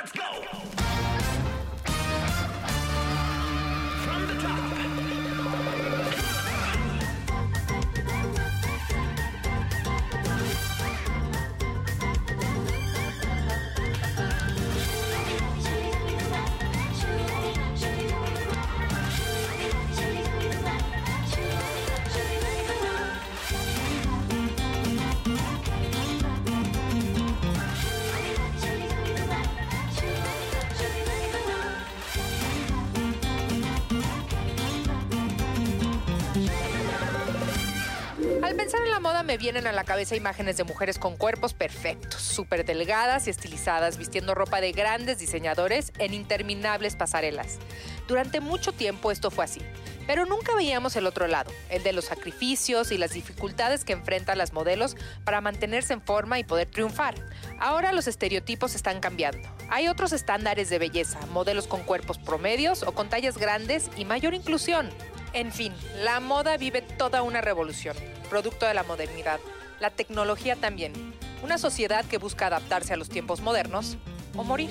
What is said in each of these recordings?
Let's go! Pensar en la moda me vienen a la cabeza imágenes de mujeres con cuerpos perfectos, súper delgadas y estilizadas, vistiendo ropa de grandes diseñadores en interminables pasarelas. Durante mucho tiempo esto fue así, pero nunca veíamos el otro lado, el de los sacrificios y las dificultades que enfrentan las modelos para mantenerse en forma y poder triunfar. Ahora los estereotipos están cambiando. Hay otros estándares de belleza, modelos con cuerpos promedios o con tallas grandes y mayor inclusión. En fin, la moda vive toda una revolución, producto de la modernidad. La tecnología también. Una sociedad que busca adaptarse a los tiempos modernos o morir.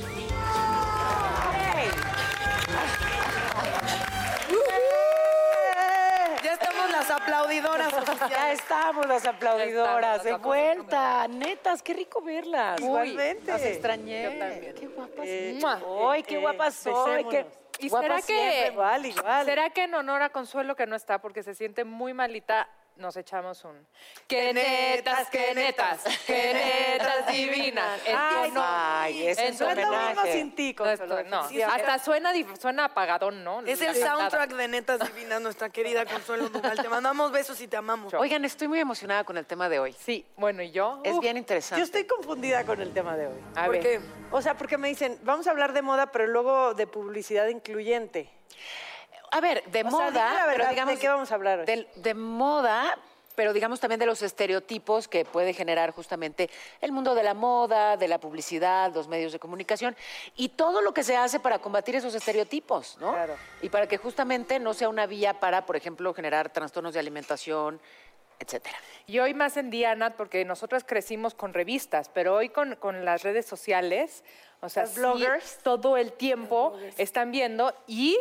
Ya estamos las aplaudidoras Ya estamos las aplaudidoras, de vuelta. Netas, qué rico verlas. Igualmente. Las extrañé. Yo también. Qué guapas. Eh. Ay, qué guapas soy. Qué ¿Y guapas será que- siempre. Igual, igual. ¿Será que en honor a Consuelo, que no está porque se siente muy malita, nos echamos un... ¡Qué netas, qué netas, qué netas divinas! Ay, honor. Ay, es un No es lo mismo homenaje. sin ti, No, esto- no, Sí, hasta suena, suena apagadón, ¿no? Es el soundtrack de Netas Divinas, nuestra querida Consuelo Duval. Te mandamos besos y te amamos. Oigan, estoy muy emocionada con el tema de hoy. Sí, bueno, ¿y yo? Es Uf, bien interesante. Yo estoy confundida con el tema de hoy. A ¿Por ver. qué? O sea, porque me dicen, vamos a hablar de moda, pero luego de publicidad incluyente. A ver, de O moda, la pero digamos ¿de qué vamos a hablar hoy? de moda, pero digamos también de los estereotipos que puede generar justamente el mundo de la moda, de la publicidad, los medios de comunicación y todo lo que se hace para combatir esos estereotipos, ¿no? Claro. Y para que justamente no sea una vía para, por ejemplo, generar trastornos de alimentación, etcétera. Y hoy más en día, Nat, porque nosotras crecimos con revistas, pero hoy con, con las redes sociales, o sea, sí, bloggers. todo el tiempo están viendo y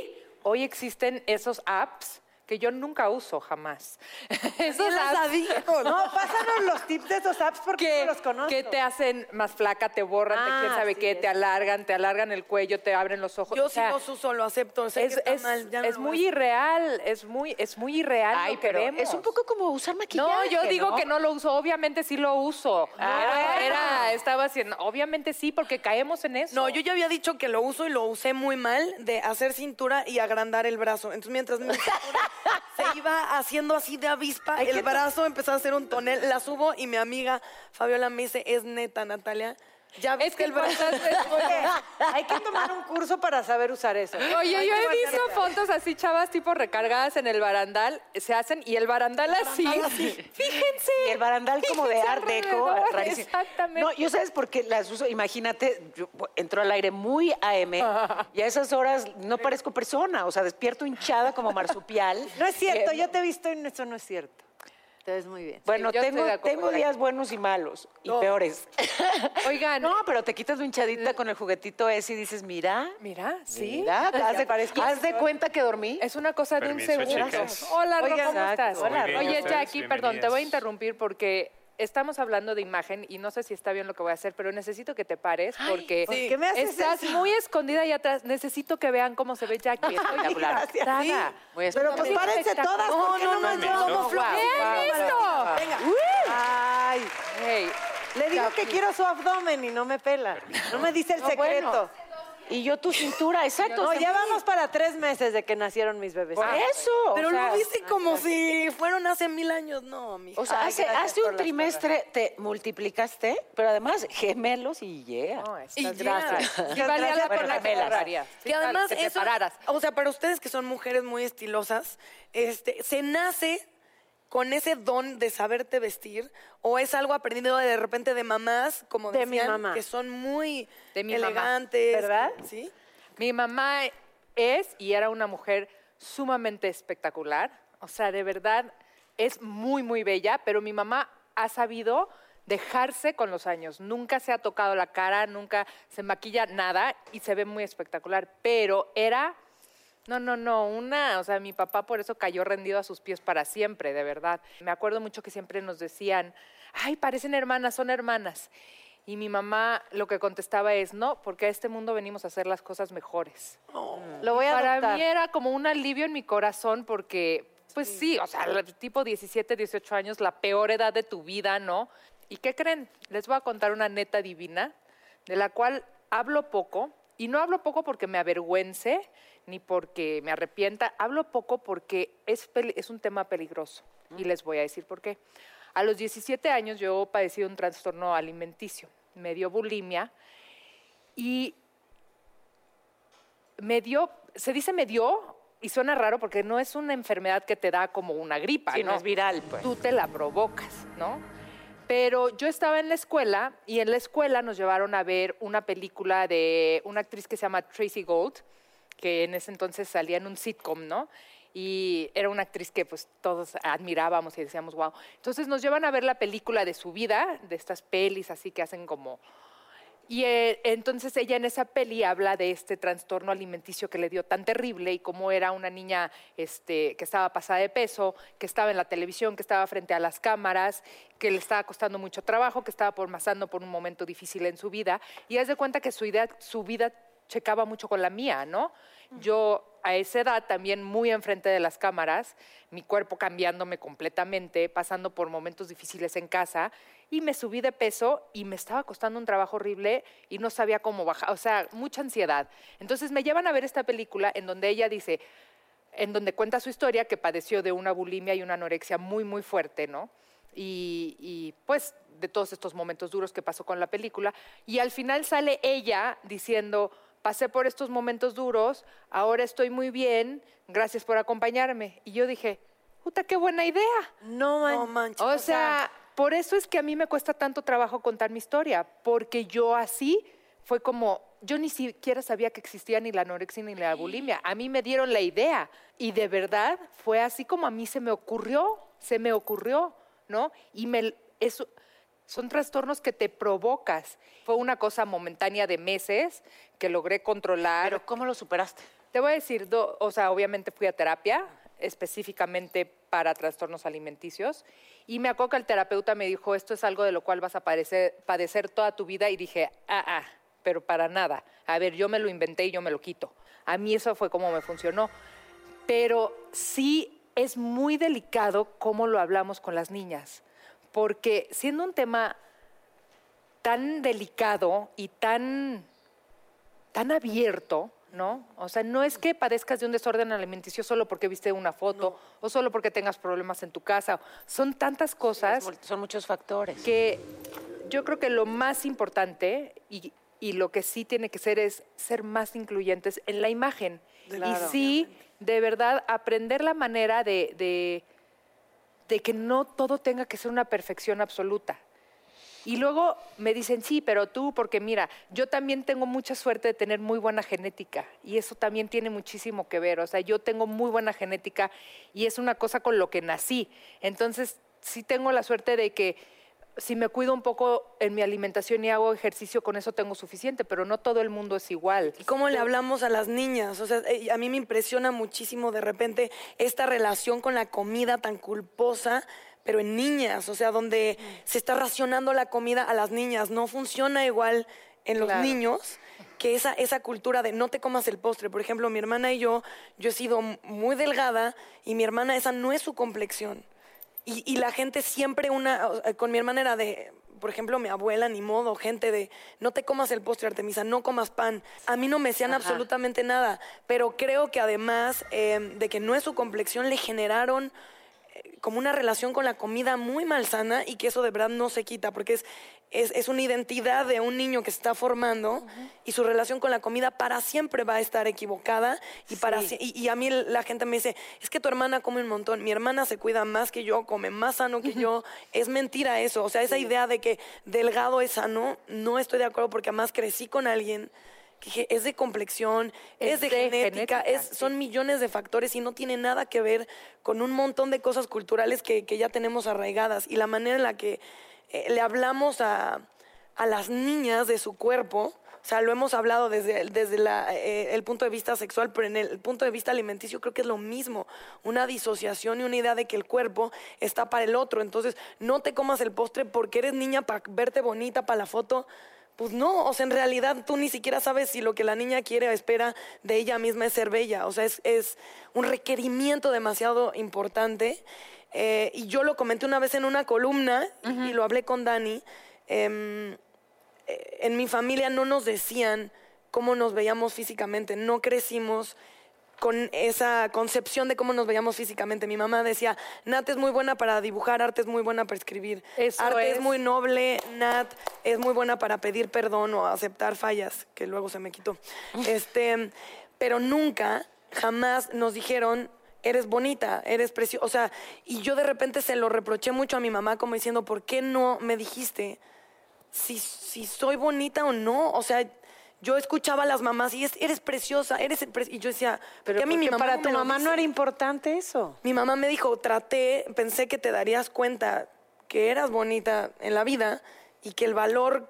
hoy existen esos apps que yo nunca uso jamás. esos ¿Quién las ha apps dicho? No, pásanos los tips de estos apps porque que, no los conozco. que te hacen más flaca, te borran, te Ah, quién sabe sí, qué, te alargan, te alargan el cuello, te abren los ojos. Yo o sí sea, los uso, lo acepto. Sé es, que está es- mal. ya no es muy irreal, es muy, es muy irreal Ay, lo que pero vemos. es un poco como usar maquillaje, No, yo digo ¿no? que no lo uso, obviamente sí lo uso. Ah, era- estaba haciendo, obviamente sí, porque caemos en eso. No, yo ya había dicho que lo uso y lo usé muy mal de hacer cintura y agrandar el brazo. Entonces, mientras mi cintura se iba haciendo así de avispa, el brazo empezó a hacer un tonel. La subo y mi amiga Fabiola me dice, es neta, Natalia. Ya ves Es que el cuántas veces- Hay que tomar un curso para saber usar eso. Oye, yo he visto fotos así, chavas, tipo recargadas en el barandal, se hacen, y el barandal así, fíjense. Y el barandal como de fíjense art deco, alrededor, rarísimo. Exactamente. No, yo sabes por qué las uso. Imagínate, yo- entró al aire muy AM y a esas horas no parezco persona, o sea, despierto hinchada como marsupial. No es cierto, Eh, yo te he visto y eso no es cierto. Te ves muy bien. Bueno, tengo, de tengo días buenos y malos y peores. Oigan, No, pero te quitas lo hinchadita con el juguetito ese y dices, mira, mira, sí. mira, haz de, haz de cuenta que dormí. Es una cosa de un segundo. chicas. Hola, Ro, Oigan, ¿cómo estás? Hola, Oye. Jackie, perdón, te voy a interrumpir porque estamos hablando de imagen y no sé si está bien lo que voy a hacer, pero necesito que te pares porque ¿por qué me haces estás eso? muy escondida ahí atrás. Necesito que vean cómo se ve Jackie. Espectacular. gracias. Nada. Sí. Muy Pero pues párense todas, ¿por qué no, llevamos Wow, flojos? wow, Listo. Venga. Ay, Hey, le digo que quiero su abdomen y no me pela. No me dice el No, secreto. bueno. Y yo tu cintura, exacto. No, ya vamos para tres meses de que nacieron mis bebés. Por eso. Pero o sea, lo dice como si fueron hace mil años. No, mi O sea, Ay, hace, un trimestre te multiplicaste, pero además gemelos y yeah. No, Y ya. gracias. Muchas valía por las que gemelas. Y además, te eso, o sea, para ustedes que son mujeres muy estilosas, este, ¿se nace con ese don de saberte vestir o es algo aprendido de, repente de mamás, como De mi decían, mamá. que son muy De mi mamá. elegantes? ¿Verdad? Sí. Mi mamá es y era una mujer sumamente espectacular. O sea, de verdad es muy, muy bella, pero mi mamá ha sabido dejarse con los años. Nunca se ha tocado la cara, nunca se maquilla nada y se ve muy espectacular. Pero era, no, no, no, una, o sea, mi papá por eso cayó rendido a sus pies para siempre, de verdad. Me acuerdo mucho que siempre nos decían, ay, parecen hermanas, son hermanas. Y mi mamá lo que contestaba es, no, porque a este mundo venimos a hacer las cosas mejores. Lo voy a Para adoptar. mí era como un alivio en mi corazón porque, pues sí, o sea, tipo 17, 18 años, la peor edad de tu vida, ¿no? ¿Y qué creen? Les voy a contar una neta divina de la cual hablo poco, y no hablo poco porque me avergüence ni porque me arrepienta, hablo poco porque es, es un tema peligroso. Y les voy a decir por qué. A los 17 años yo padecí un trastorno alimenticio, me dio bulimia y me dio, se dice me dio y suena raro porque no es una enfermedad que te da como una gripa, Sí, no ¿no? es viral, pues. Tú te la provocas, ¿no? Pero yo estaba en la escuela y en la escuela nos llevaron a ver una película de una actriz que se llama Tracy Gold, que en ese entonces salía en un sitcom, ¿no? Y era una actriz que pues todos admirábamos y decíamos, wow. Entonces nos llevan a ver la película de su vida, de estas pelis así que hacen como y eh, entonces ella en esa peli habla de este trastorno alimenticio que le dio tan terrible y cómo era una niña este, que estaba pasada de peso, que estaba en la televisión, que estaba frente a las cámaras, que le estaba costando mucho trabajo, que estaba pasando por un momento difícil en su vida. Y haz de cuenta que su vida checaba mucho con la mía, ¿no? Yo a esa edad también muy enfrente de las cámaras, mi cuerpo cambiándome completamente, pasando por momentos difíciles en casa y me subí de peso y me estaba costando un trabajo horrible y no sabía cómo bajar, o sea, mucha ansiedad. Entonces me llevan a ver esta película en donde ella dice, en donde cuenta su historia que padeció de una bulimia y una anorexia muy, muy fuerte, ¿no? Y, y, pues de todos estos momentos duros que pasó con la película. Y al final sale ella diciendo, pasé por estos momentos duros, ahora estoy muy bien, gracias por acompañarme. Y yo dije, puta, qué buena idea. No, man. No manches. O sea, por eso es que a mí me cuesta tanto trabajo contar mi historia, porque yo así fue como, yo ni siquiera sabía que existía ni la anorexia ni la bulimia. A mí me dieron la idea y de verdad fue así como a mí se me ocurrió, se me ocurrió, ¿no? Y me, eso, son trastornos que te provocas. Fue una cosa momentánea de meses que logré controlar. Pero ¿cómo lo superaste? Te voy a decir, do- o sea, obviamente fui a terapia específicamente para trastornos alimenticios y me acuerdo que el terapeuta me dijo, esto es algo de lo cual vas a padecer, padecer toda tu vida y dije, ah, ah, pero para nada. A ver, yo me lo inventé y yo me lo quito. A mí eso fue como me funcionó. Pero sí es muy delicado cómo lo hablamos con las niñas, porque siendo un tema tan delicado y tan tan abierto, ¿no? O sea, no es que padezcas de un desorden alimenticio solo porque viste una foto o solo porque tengas problemas en tu casa. Son tantas cosas Son muchos factores. que yo creo que lo más importante y, y lo que sí tiene que ser es ser más incluyentes en la imagen. Claro. y sí, de verdad, aprender la manera de, de, de que no todo tenga que ser una perfección absoluta. Y luego me dicen, sí, pero tú, porque mira, yo también tengo mucha suerte de tener muy buena genética y eso también tiene muchísimo que ver. O sea, yo tengo muy buena genética y es una cosa con lo que nací. Entonces, sí tengo la suerte de que si me cuido un poco en mi alimentación y hago ejercicio, con eso tengo suficiente, pero no todo el mundo es igual. ¿Y cómo le hablamos a las niñas? O sea, eh, a mí me impresiona muchísimo de repente esta relación con la comida tan culposa, pero en niñas, o sea, donde se está racionando la comida a las niñas. No funciona igual en los Claro. niños que esa, esa cultura de no te comas el postre. Por ejemplo, mi hermana y yo, yo he sido muy delgada y mi hermana esa no es su complexión. Y, y la gente siempre una, con mi hermana era de, por ejemplo, mi abuela, ni modo, gente de, no te comas el postre Artemisa, no comas pan. A mí no me decían absolutamente nada, pero creo que además eh, de que no es su complexión, le generaron eh, como una relación con la comida muy malsana y que eso de verdad no se quita, porque es, es, es una identidad de un niño que se está formando y su relación con la comida para siempre va a estar equivocada y, para, y, y a mí la gente me dice, es que tu hermana come un montón, mi hermana se cuida más que yo, come más sano que yo, es mentira eso, o sea, esa idea de que delgado es sano, no estoy de acuerdo porque además crecí con alguien que es de complexión, es, Es de, de genética, genética, es, sí. son millones de factores y no tiene nada que ver con un montón de cosas culturales que, que ya tenemos arraigadas. Y la manera en la que eh, le hablamos a, a las niñas de su cuerpo, o sea, lo hemos hablado desde, desde la, eh, el punto de vista sexual, pero en el punto de vista alimenticio creo que es lo mismo, una disociación y una idea de que el cuerpo está para el otro. Entonces, no te comas el postre porque eres niña para verte bonita para la foto. Pues no, o sea, en realidad tú ni siquiera sabes si lo que la niña quiere o espera de ella misma es ser bella. O sea, es, es un requerimiento demasiado importante. Eh, y yo lo comenté una vez en una columna y lo hablé con Dani. Em, eh, en mi familia no nos decían cómo nos veíamos físicamente, no crecimos con esa concepción de cómo nos veíamos físicamente. Mi mamá decía, Nat es muy buena para dibujar, Arte es muy buena para escribir, Eso Arte es. es. muy noble, Nat es muy buena para pedir perdón o aceptar fallas, que luego se me quitó. este, pero nunca, jamás nos dijeron, eres bonita, eres preciosa. O sea, y yo de repente se lo reproché mucho a mi mamá como diciendo, ¿por qué no me dijiste? si, si soy bonita o no. O sea, yo escuchaba a las mamás y es, eres preciosa, eres pre-". y yo decía, Pero ¿por qué a mí mi mamá para no tu mamá no dice?". era importante eso. Mi mamá me dijo, traté, pensé que te darías cuenta que eras bonita en la vida y que el valor,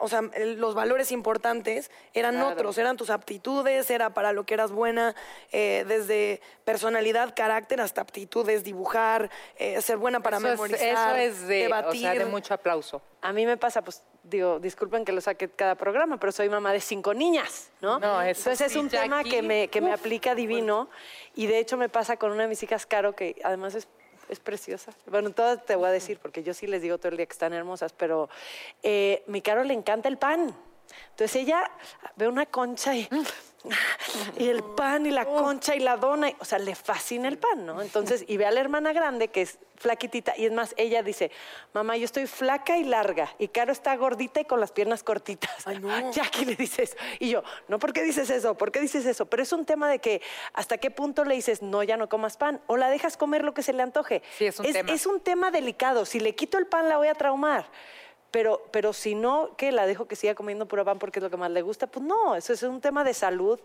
o sea, los valores importantes eran Claro. otros, eran tus aptitudes, era para lo que eras buena, eh, desde personalidad, carácter hasta aptitudes, dibujar, eh, ser buena para eso, es, memorizar, eso es de, o debatir. sea, de mucho aplauso. A mí me pasa, pues, digo, disculpen que lo saque cada programa, pero soy mamá de cinco niñas, ¿no? No, eso Entonces es un tema que me, que me aplica divino y de hecho me pasa con una de mis hijas, Caro, que además es, es preciosa. Bueno, todas te voy a decir, porque yo sí les digo todo el día que están hermosas, pero eh, mi Caro le encanta el pan. Entonces ella ve una concha y, y el pan y la concha y la dona, y- o sea, le fascina el pan, ¿no? Entonces, y ve a la hermana grande que es flaquitita, y es más, ella dice, mamá, yo estoy flaca y larga, y Caro está gordita y con las piernas cortitas. Ay, no. Jackie le dice eso. Y yo, no, ¿por qué dices eso? ¿Por qué dices eso? Pero es un tema de que hasta qué punto le dices, no, ya no comas pan, o la dejas comer lo que se le antoje. Sí, es un tema. Es un tema delicado. Si le quito el pan, la voy a traumar. Pero, pero si no, que la dejo que siga comiendo puro pan porque es lo que más le gusta, pues no, eso es un tema de salud.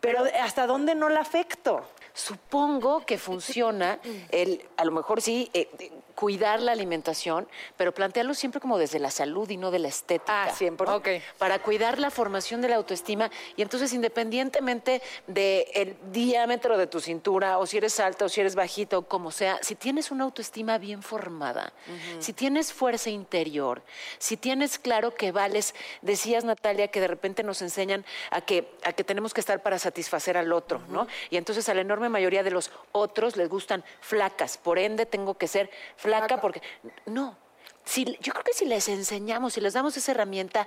Pero ¿hasta dónde no la afecto? Supongo que funciona el, a lo mejor sí, eh, cuidar la alimentación, pero plantearlo siempre como desde la salud y no de la estética. Ah, 100%. ¿no? Ok. Para cuidar la formación de la autoestima y entonces independientemente del diámetro de tu cintura, o si eres alta o si eres bajita o como sea, si tienes una autoestima bien formada, si tienes fuerza interior, si tienes claro que vales, decías Natalia que de repente nos enseñan a que, a que tenemos que estar para satisfacer al otro, ¿no? Y entonces a la enorme mayoría de los otros les gustan flacas, por ende tengo que ser flaca porque... No, si, yo creo que si les enseñamos, si les damos esa herramienta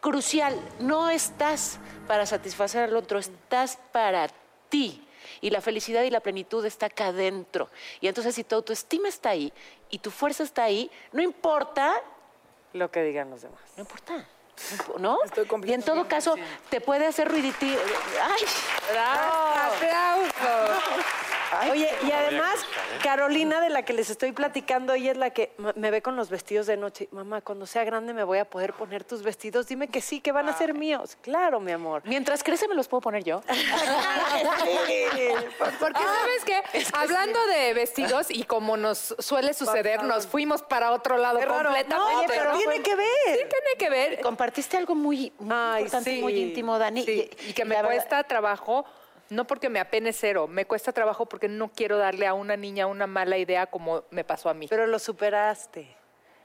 crucial, no estás para satisfacer al otro, estás para ti. Y la felicidad y la plenitud está acá adentro. Y entonces si tu autoestima está ahí y tu fuerza está ahí, no importa, Lo que digan los demás. no importa. No. Estoy y en todo caso, te puede hacer ruiditir. ¡Ay! ¡Aplausos! Oye, y además, Carolina, de la que les estoy platicando, ella es la que me ve con los vestidos de noche. Mamá, cuando sea grande me voy a poder poner tus vestidos. Dime que sí, que van a ser míos. Claro, mi amor. Mientras crece, me los puedo poner yo. Porque sabes que hablando de vestidos y como nos suele suceder, nos fuimos para otro lado Qué raro. completamente. Oye, pero ¿no? tiene que ver. Sí tiene que ver. Compartiste algo muy, muy Ay, importante sí. muy íntimo, Dani. Sí, y que me verdad- cuesta trabajo No porque me apene cero, me cuesta trabajo porque no quiero darle a una niña una mala idea como me pasó a mí. Pero lo superaste.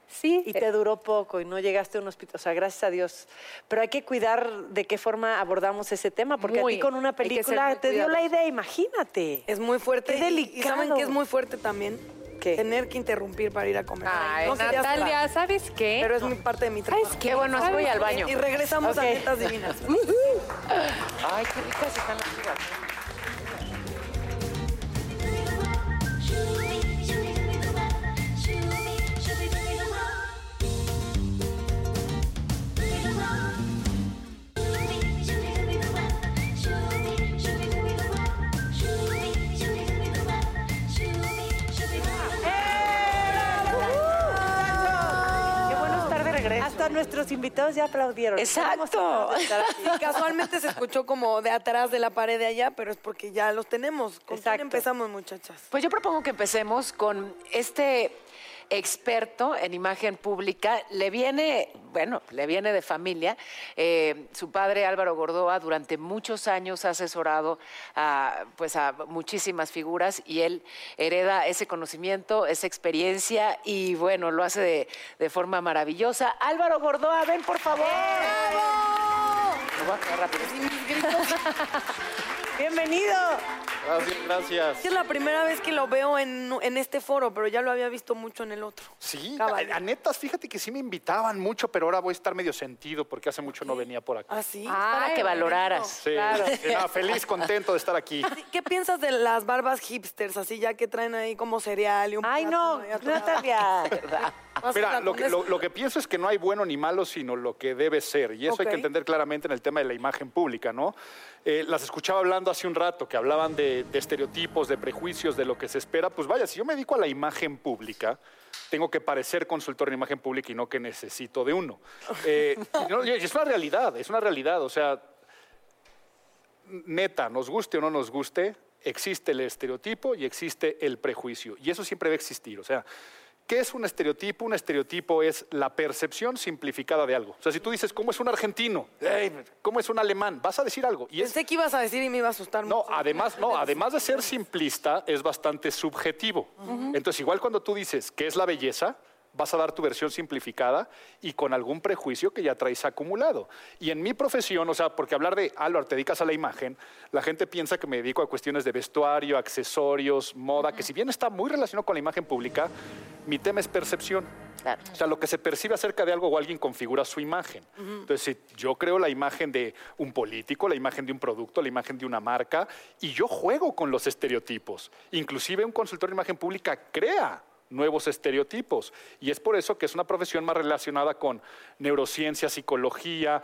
sí, Y te duró poco y no llegaste a un hospital. O sea, gracias a Dios. Pero hay que cuidar de qué forma abordamos ese tema, porque Muy. a ti con una película te dio la idea, imagínate. Es muy fuerte. Qué y- Y, delicado. saben que es muy fuerte también. ¿Qué? Tener que interrumpir para ir a comer. Ay, No Natalia, ¿sabes qué? Pero es mi parte de mi trabajo. ¿Sabes Qué bueno, así voy al baño. Y regresamos a netas divinas. Ay, qué ricas están las uvas. Hasta nuestros invitados ya aplaudieron. Exacto. Y casualmente se escuchó como de atrás de la pared de allá, pero es porque ya los tenemos. ¿Con quién Exacto. empezamos, muchachas? Pues yo propongo que empecemos con este experto en imagen pública. Le viene, bueno, le viene de familia. Eh, su padre Álvaro Gordoa durante muchos años ha asesorado a, pues a muchísimas figuras y él hereda ese conocimiento, esa experiencia y bueno, lo hace de, de forma maravillosa. Álvaro Gordoa, ven por favor. Lo voy a rápido. Bienvenido. Gracias, gracias. Es la primera vez que lo veo en, en este foro, pero ya lo había visto mucho en el otro. Sí, Caballero. a, a netas, fíjate que sí me invitaban mucho, pero ahora voy a estar medio sentido porque hace mucho no venía por acá. ¿Ah, sí? Para que valoraras. Sí, sí, no, feliz, contento de estar aquí. ¿Qué piensas de las barbas hipsters, así ya que traen ahí como cereal y un Ay, no, ahí atorado? Natalia. Mira, lo que, lo, lo que pienso es que no hay bueno ni malo, sino lo que debe ser. Y eso hay que entender claramente en el tema de la imagen pública, ¿no? Eh, las escuchaba hablando hace un rato, que hablaban de, de estereotipos, de prejuicios, de lo que se espera. Pues vaya, si yo me dedico a la imagen pública, tengo que parecer consultor en imagen pública y no que necesito de uno. Eh, no, es una realidad, es una realidad. O sea, neta, nos guste o no nos guste, existe el estereotipo y existe el prejuicio. Y eso siempre debe existir. O sea, ¿qué es un estereotipo? Un estereotipo es la percepción simplificada de algo. O sea, si tú dices, ¿cómo es un argentino? ¿Cómo es un alemán? Vas a decir algo. Y es, Pensé que ibas a decir y me iba a asustar no, mucho. además, no, además de ser simplista, es bastante subjetivo. Entonces, igual cuando tú dices qué es la belleza, vas a dar tu versión simplificada y con algún prejuicio que ya traes acumulado. Y en mi profesión, o sea, porque hablar de, Álvaro, te dedicas a la imagen, la gente piensa que me dedico a cuestiones de vestuario, accesorios, moda, que si bien está muy relacionado con la imagen pública, mi tema es percepción. Claro. O sea, lo que se percibe acerca de algo o alguien configura su imagen. Entonces, si yo creo la imagen de un político, la imagen de un producto, la imagen de una marca, y yo juego con los estereotipos. Inclusive un consultor de imagen pública crea nuevos estereotipos. Y es por eso que es una profesión más relacionada con neurociencia, psicología,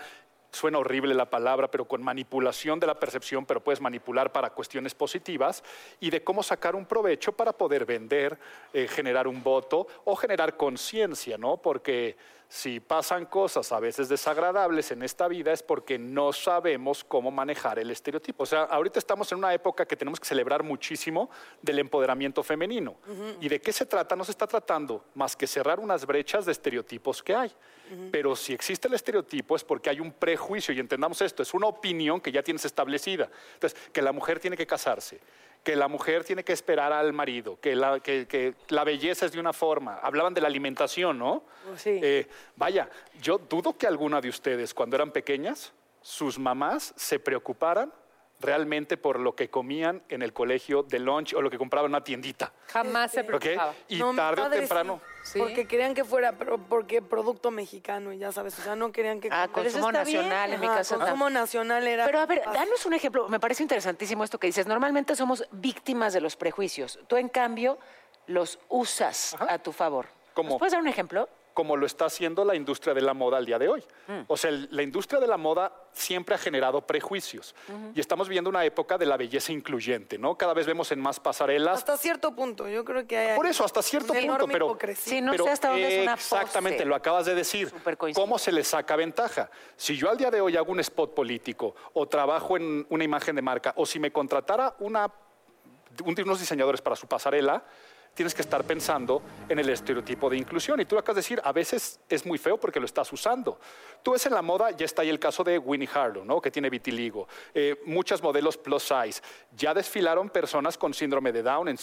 suena horrible la palabra, pero con manipulación de la percepción, pero puedes manipular para cuestiones positivas, y de cómo sacar un provecho para poder vender, eh, generar un voto o generar conciencia, ¿no? Porque si pasan cosas a veces desagradables en esta vida es porque no sabemos cómo manejar el estereotipo. O sea, ahorita estamos en una época que tenemos que celebrar muchísimo del empoderamiento femenino. ¿Y de qué se trata? No se está tratando más que cerrar unas brechas de estereotipos que hay. Pero si existe el estereotipo es porque hay un prejuicio, y entendamos esto, es una opinión que ya tienes establecida. Entonces, que la mujer tiene que casarse, que la mujer tiene que esperar al marido, que la, que- que la belleza es de una forma. Hablaban de la alimentación, ¿no? Sí. Eh, vaya, yo dudo que alguna de ustedes, cuando eran pequeñas, sus mamás se preocuparan realmente por lo que comían en el colegio de lunch o lo que compraban en una tiendita. Jamás se ¿ok? preocupaba. Y No, mi tarde o temprano. sí, Porque querían que fuera, pero porque producto mexicano, y ya sabes, o sea, no querían que... Ah, consumo bien. nacional en mi casa. consumo nacional era... Pero a ver, danos un ejemplo. Me parece interesantísimo esto que dices. Normalmente somos víctimas de los prejuicios. Tú, en cambio, los usas Ajá. a tu favor. ¿Cómo? ¿Nos puedes dar un ejemplo? Como lo está haciendo la industria de la moda al día de hoy. O sea, el- la industria de la moda siempre ha generado prejuicios. Y estamos viviendo una época de la belleza incluyente, ¿no? Cada vez vemos en más pasarelas. Hasta cierto punto, yo creo que hay... Por eso, hasta cierto una punto, pero... hipocresía. Sí, no pero sé hasta dónde es una pose. Exactamente, lo acabas de decir. ¿Cómo se le saca ventaja? Si yo al día de hoy hago un spot político o trabajo en una imagen de marca o si me contratara una, un- unos diseñadores para su pasarela, tienes que estar pensando en el estereotipo de inclusión. Y tú acabas de decir, a veces es muy feo porque lo estás usando. Tú ves en la moda, ya está ahí el caso de Winnie Harlow, ¿no? que tiene vitiligo. Eh, muchas modelos plus size. Ya desfilaron personas con síndrome de Down en,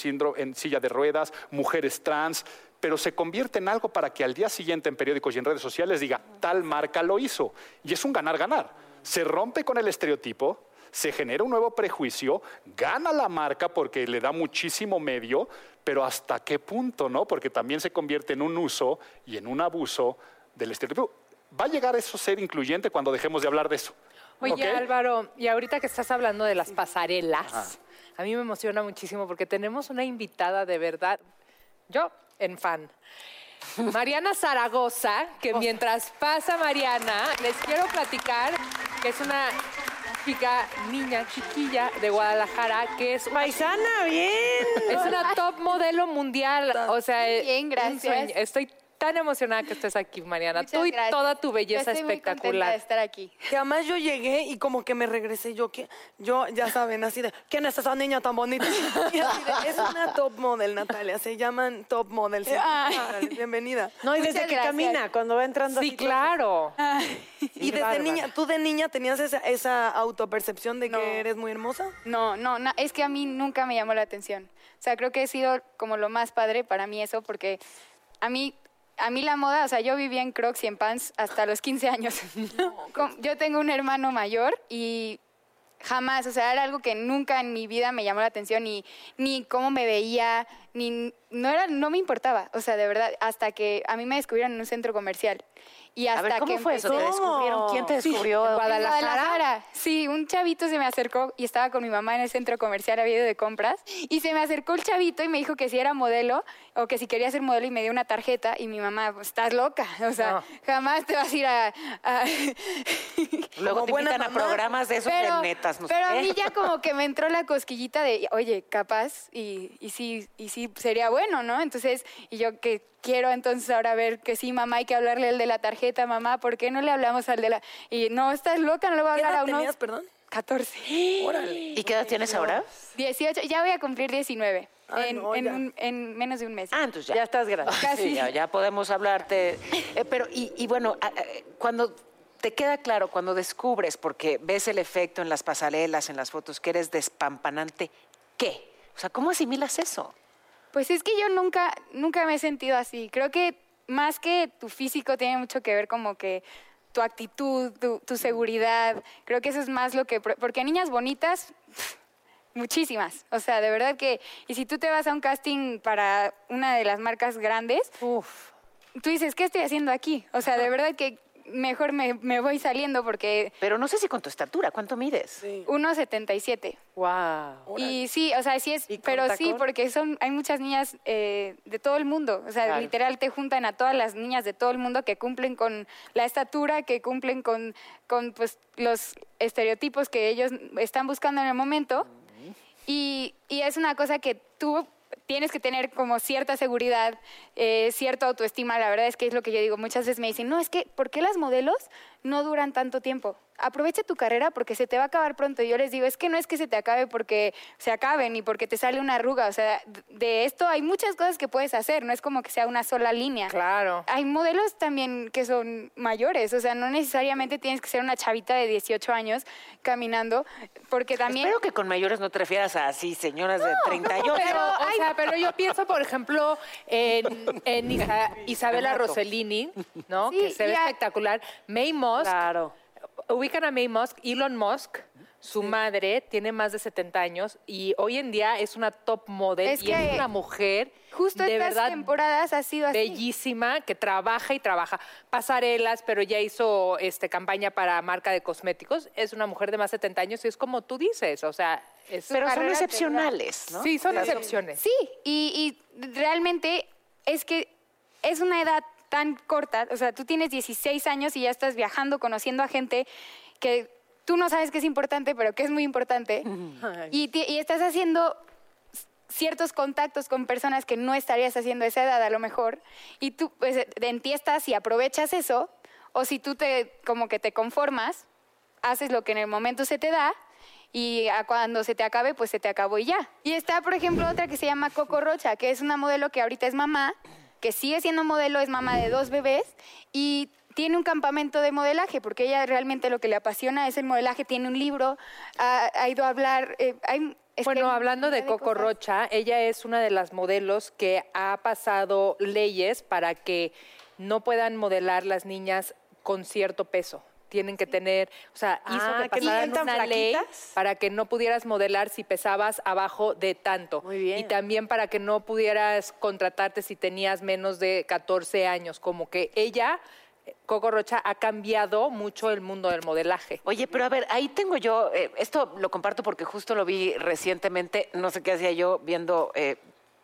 silla de ruedas, mujeres trans, pero se convierte en algo para que al día siguiente en periódicos y en redes sociales diga, tal marca lo hizo. Y es un ganar-ganar. Se rompe con el estereotipo, se genera un nuevo prejuicio, gana la marca porque le da muchísimo medio, pero hasta qué punto, ¿no? Porque también se convierte en un uso y en un abuso del estereotipo. Va a llegar eso a ser incluyente cuando dejemos de hablar de eso. Oye. Álvaro, y ahorita que estás hablando de las pasarelas, a mí me emociona muchísimo porque tenemos una invitada de verdad, yo en fan. Mariana Zaragoza, que mientras pasa Mariana, les quiero platicar que es una chica, niña, chiquilla de Guadalajara, que es Paisana, bien. es una top modelo mundial. O sea, Bien, gracias. Estoy tan emocionada que estés aquí, Mariana. Muchas Tú y gracias. toda tu belleza Yo estoy muy contenta espectacular. de estar aquí. Que además yo llegué y como que me regresé yo, que yo, ya saben, así de, ¿quién es esa niña tan bonita? Y así de, es una top model, Natalia, se llaman top model. sí. Ay. Bienvenida. No, y desde Muchas que gracias. camina, cuando va entrando Sí, así, claro. Y desde bárbara. niña, ¿tú de niña tenías esa, esa autopercepción de No. que eres muy hermosa? No, no, no, es que a mí nunca me llamó la atención. O sea, creo que he sido como lo más padre para mí eso, porque a mí, a mí la moda, o sea, yo vivía en Crocs y en pants hasta los 15 años. Yo tengo un hermano mayor y jamás, o sea, era algo que nunca en mi vida me llamó la atención, ni, ni cómo me veía, ni, no, era, no me importaba, o sea, de verdad, hasta que a mí me descubrieron en un centro comercial. Y hasta A ver, ¿cómo que fue eso? ¿Te descubrieron? ¿Quién te descubrió? Guadalajara. Guadalajara. Sí, un chavito se me acercó y estaba con mi mamá en el centro comercial, había ido de compras, y se me acercó el chavito y me dijo que si era modelo o que si quería ser modelo y me dio una tarjeta y mi mamá, pues, estás loca, o sea, No. jamás te vas a ir a... a- Luego te invitan a programas de esos pero, de netas, no pero a mí ya como que me entró la cosquillita de, oye, capaz, y, y sí, y sí sería bueno, ¿no? Entonces, y yo que quiero entonces ahora ver que sí, mamá, hay que hablarle al de la tarjeta, mamá, ¿por qué no le hablamos al de la...? Y no, estás loca, no le voy a ¿Qué hablar a uno... tenías, perdón? 14. ¿Y qué edad tienes ahora? 18, ya voy a cumplir 19 Ay, en, no, en ya. un- en menos de un mes. Ah, entonces ya. Ya estás grande. Casi. Sí, ya, ya podemos hablarte. Eh, pero, y, y bueno, cuando te queda claro, cuando descubres, porque ves el efecto en las pasarelas, en las fotos, que eres despampanante, ¿qué? O sea, ¿cómo asimilas eso? Pues es que yo nunca, nunca me he sentido así. Creo que más que tu físico tiene mucho que ver como que tu actitud, tu, tu seguridad. Creo que eso es más lo que... Porque niñas bonitas, muchísimas. O sea, de verdad que... Y si tú te vas a un casting para una de las marcas grandes, Uf. tú dices, ¿qué estoy haciendo aquí? O sea, de verdad que mejor me, me voy saliendo porque Pero no sé si con tu estatura, ¿cuánto mides? Sí. 1,77. Wow. Y sí, o sea, sí es, ¿Y con pero sí, porque son, hay muchas niñas eh, de todo el mundo. O sea, Claro. literal te juntan a todas las niñas de todo el mundo que cumplen con la estatura, que cumplen con, con pues, los estereotipos que ellos están buscando en el momento. Y, y es una cosa que tú tienes que tener como cierta seguridad, eh, cierta autoestima. La verdad es que es lo que yo digo. Muchas veces me dicen, no, es que, ¿por qué las modelos no duran tanto tiempo? Aprovecha tu carrera porque se te va a acabar pronto. Y yo les digo, es que no es que se te acabe porque se acabe ni porque te sale una arruga. O sea, de esto hay muchas cosas que puedes hacer. No es como que sea una sola línea. Claro. Hay modelos también que son mayores, o sea, no necesariamente tienes que ser una chavita de 18 años caminando, porque también... Espero que con mayores no te refieras a así, señoras de 38. Pero, o sea, pero yo pienso, por ejemplo, en, en Isa- Isabela. Rossellini, ¿no? Sí, que se ve a- espectacular. May Mosk, Claro. Ubican a May Musk, Elon Musk, su madre tiene más de 70 años y hoy en día es una top model Es y es que una mujer Justo de estas verdad temporadas ha sido así. bellísima que trabaja y trabaja pasarelas, pero ya hizo este campaña para marca de cosméticos. Es una mujer de más de 70 años y es como tú dices, o sea, es Pero son excepcionales, ¿no? Sí, son excepciones. Sí, y, y realmente es que es una edad tan corta, o sea, tú tienes 16 años y ya estás viajando, conociendo a gente que tú no sabes que es importante, pero que es muy importante, y, ti- y estás haciendo ciertos contactos con personas que no estarías haciendo a esa edad a lo mejor, y tú pues, entiestas y aprovechas eso, o si tú te como que te conformas, haces lo que en el momento se te da, y a cuando se te acabe, pues se te acabó y ya. Y está, por ejemplo, otra que se llama Coco Rocha, que es una modelo que ahorita es mamá, que sigue siendo modelo, es mamá de dos bebés y tiene un campamento de modelaje, porque ella realmente lo que le apasiona es el modelaje, tiene un libro, ha, ha ido a hablar... eh, hay- es que Bueno, hablando de Coco cosas. Rocha, ella es una de las modelos que ha pasado leyes para que no puedan modelar las niñas con cierto peso. Tienen que tener, o sea, hizo Ah, que pasaran una ley para que no pudieras modelar si pesabas abajo de tanto. Muy bien. Y también para que no pudieras contratarte si tenías menos de 14 años. Como que ella, Coco Rocha, ha cambiado mucho el mundo del modelaje. Oye, pero a ver, ahí tengo yo, eh, esto lo comparto porque justo lo vi recientemente, no sé qué hacía yo viendo eh,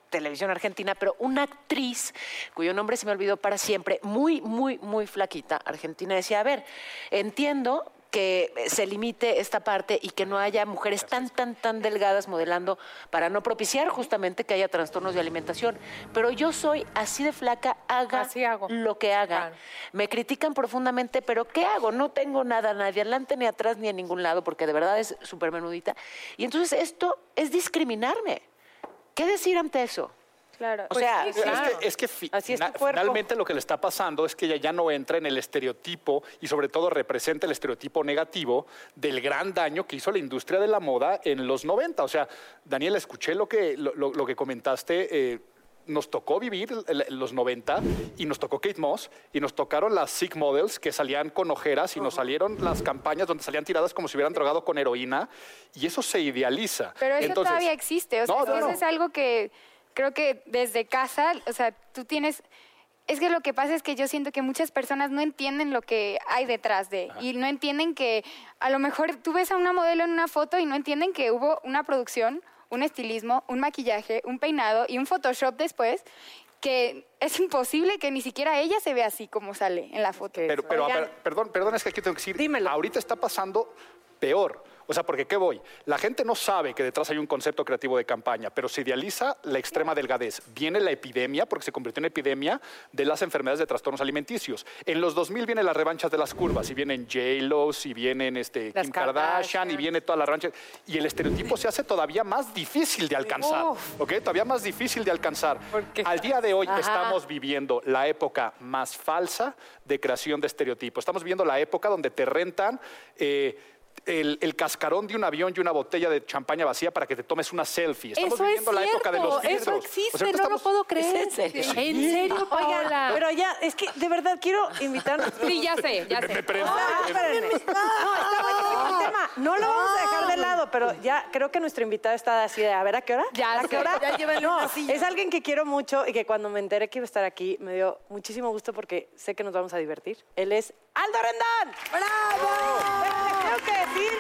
televisión argentina, pero una actriz cuyo nombre se me olvidó para siempre, muy, muy, muy flaquita, argentina, decía, a ver, entiendo que se limite esta parte y que no haya mujeres tan, tan, tan delgadas modelando para no propiciar justamente que haya trastornos de alimentación. Pero yo soy así de flaca, haga Así hago. lo que haga. Claro. Me critican profundamente, pero ¿qué hago? No tengo nada, nadie adelante ni atrás ni en ningún lado, porque de verdad es súper menudita. Y entonces esto es discriminarme. ¿Qué decir ante eso? Claro. O sea, Es que, es que fi- Así es tu fina- cuerpo. finalmente lo que le está pasando es que ella ya no entra en el estereotipo y sobre todo representa el estereotipo negativo del gran daño que hizo la industria de la moda en los 90. O sea, Daniel, escuché lo que, lo, lo- lo que comentaste. eh, nos tocó vivir los 90 y nos tocó Kate Moss y nos tocaron las Sick Models que salían con ojeras y nos salieron las campañas donde salían tiradas como si hubieran drogado con heroína y eso se idealiza. Pero eso Entonces- todavía existe. O sea, No, sí, no, eso no. es algo que creo que desde casa, o sea, tú tienes. Es que lo que pasa es que yo siento que muchas personas no entienden lo que hay detrás de. Y no entienden que a lo mejor tú ves a una modelo en una foto y no entienden que hubo una producción, un estilismo, un maquillaje, un peinado y un Photoshop después que es imposible que ni siquiera ella se vea así como sale en la foto. Pero, pero Oigan. perdón, perdón, es que aquí tengo que decir, Dímelo. ahorita está pasando peor. O sea, porque ¿qué voy? La gente no sabe que detrás hay un concepto creativo de campaña, pero se idealiza la extrema delgadez. Viene la epidemia, porque se convirtió en epidemia, de las enfermedades de trastornos alimenticios. En los 2000 vienen las revanchas de las curvas, y vienen J-Lo, y vienen este, Kim Kardashian, Kardashian. y viene toda la revancha. Y el estereotipo se hace todavía más difícil de alcanzar, ¿ok? Todavía más difícil de alcanzar. Porque- Al día de hoy Ajá. estamos viviendo la época más falsa de creación de estereotipos. Estamos viviendo la época donde te rentan eh, el, el cascarón de un avión y una botella de champaña vacía para que te tomes una selfie. Estamos Eso es viviendo la época de los cierto, eso filtros. existe, O sea, no lo estamos- puedo creer. ¿Es en serio? ¿En serio, Oigan, Paola? pero ya, es que de verdad quiero invitar a nuestros Sí, ya sé, ya Me- sé. me prendo. Ah, espérenme. No, está buenísimo el tema. No lo vamos a dejar de lado, pero ya creo que nuestro invitado está así de, a ver, ¿a qué hora? Ya ¿A sé. qué hora? Ya no, es alguien que quiero mucho y que cuando me enteré que iba a estar aquí me dio muchísimo gusto porque sé que nos vamos a divertir. Él es Aldo Rendón. ¡Bravo! Pero tengo que decir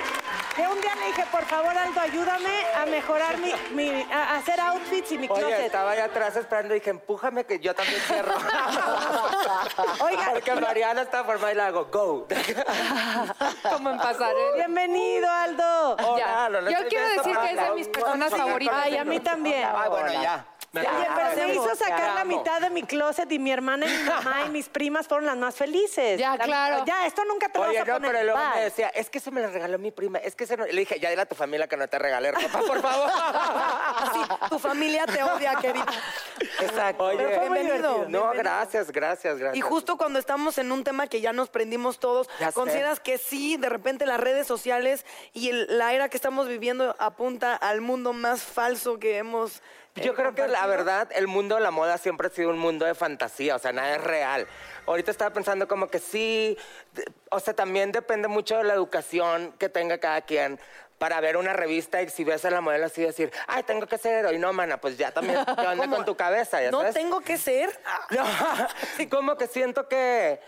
que un día le dije, por favor, Aldo, ayúdame a mejorar mi, mi- a hacer outfits y mi closet. Oye, estaba allá atrás esperando y dije, empújame que yo también cierro. Oiga, Porque Mariana está formada y le hago, go. Como en pasarela. bienvenido, Aldo. Ya. no, no Yo quiero decir que es de mis personas favoritas. Ay, a mí también. Ay, bueno, ya. Me Oye, pero me hizo sacar la mitad de mi closet y mi hermana y mi mamá y mis primas fueron las más felices. Ya, La- claro. Ya, esto nunca te Oye, vas a no, poner. pero luego me decía, es que eso me lo regaló mi prima. Es que eso no... Le dije, ya dile a tu familia que no te regalé ropa, por favor. Así, tu familia te odia, querida. Exacto. Oye, Pero fue muy bienvenido. divertido. No, gracias, gracias, gracias. Y justo cuando estamos en un tema que ya nos prendimos todos, Ya sé. ¿consideras que sí, de repente las redes sociales y el- la era que estamos viviendo apunta al mundo más falso que hemos... Yo creo que la verdad, el mundo de la moda siempre ha sido un mundo de fantasía, o sea, nada es real. Ahorita estaba pensando como que sí, o sea, también depende mucho de la educación que tenga cada quien para ver una revista y si ves a la modelo así decir, ay, tengo que ser heroinómana, pues ya también, ¿qué onda ¿Cómo? con tu cabeza? ¿Ya No sabes? tengo que ser... No, como que siento que...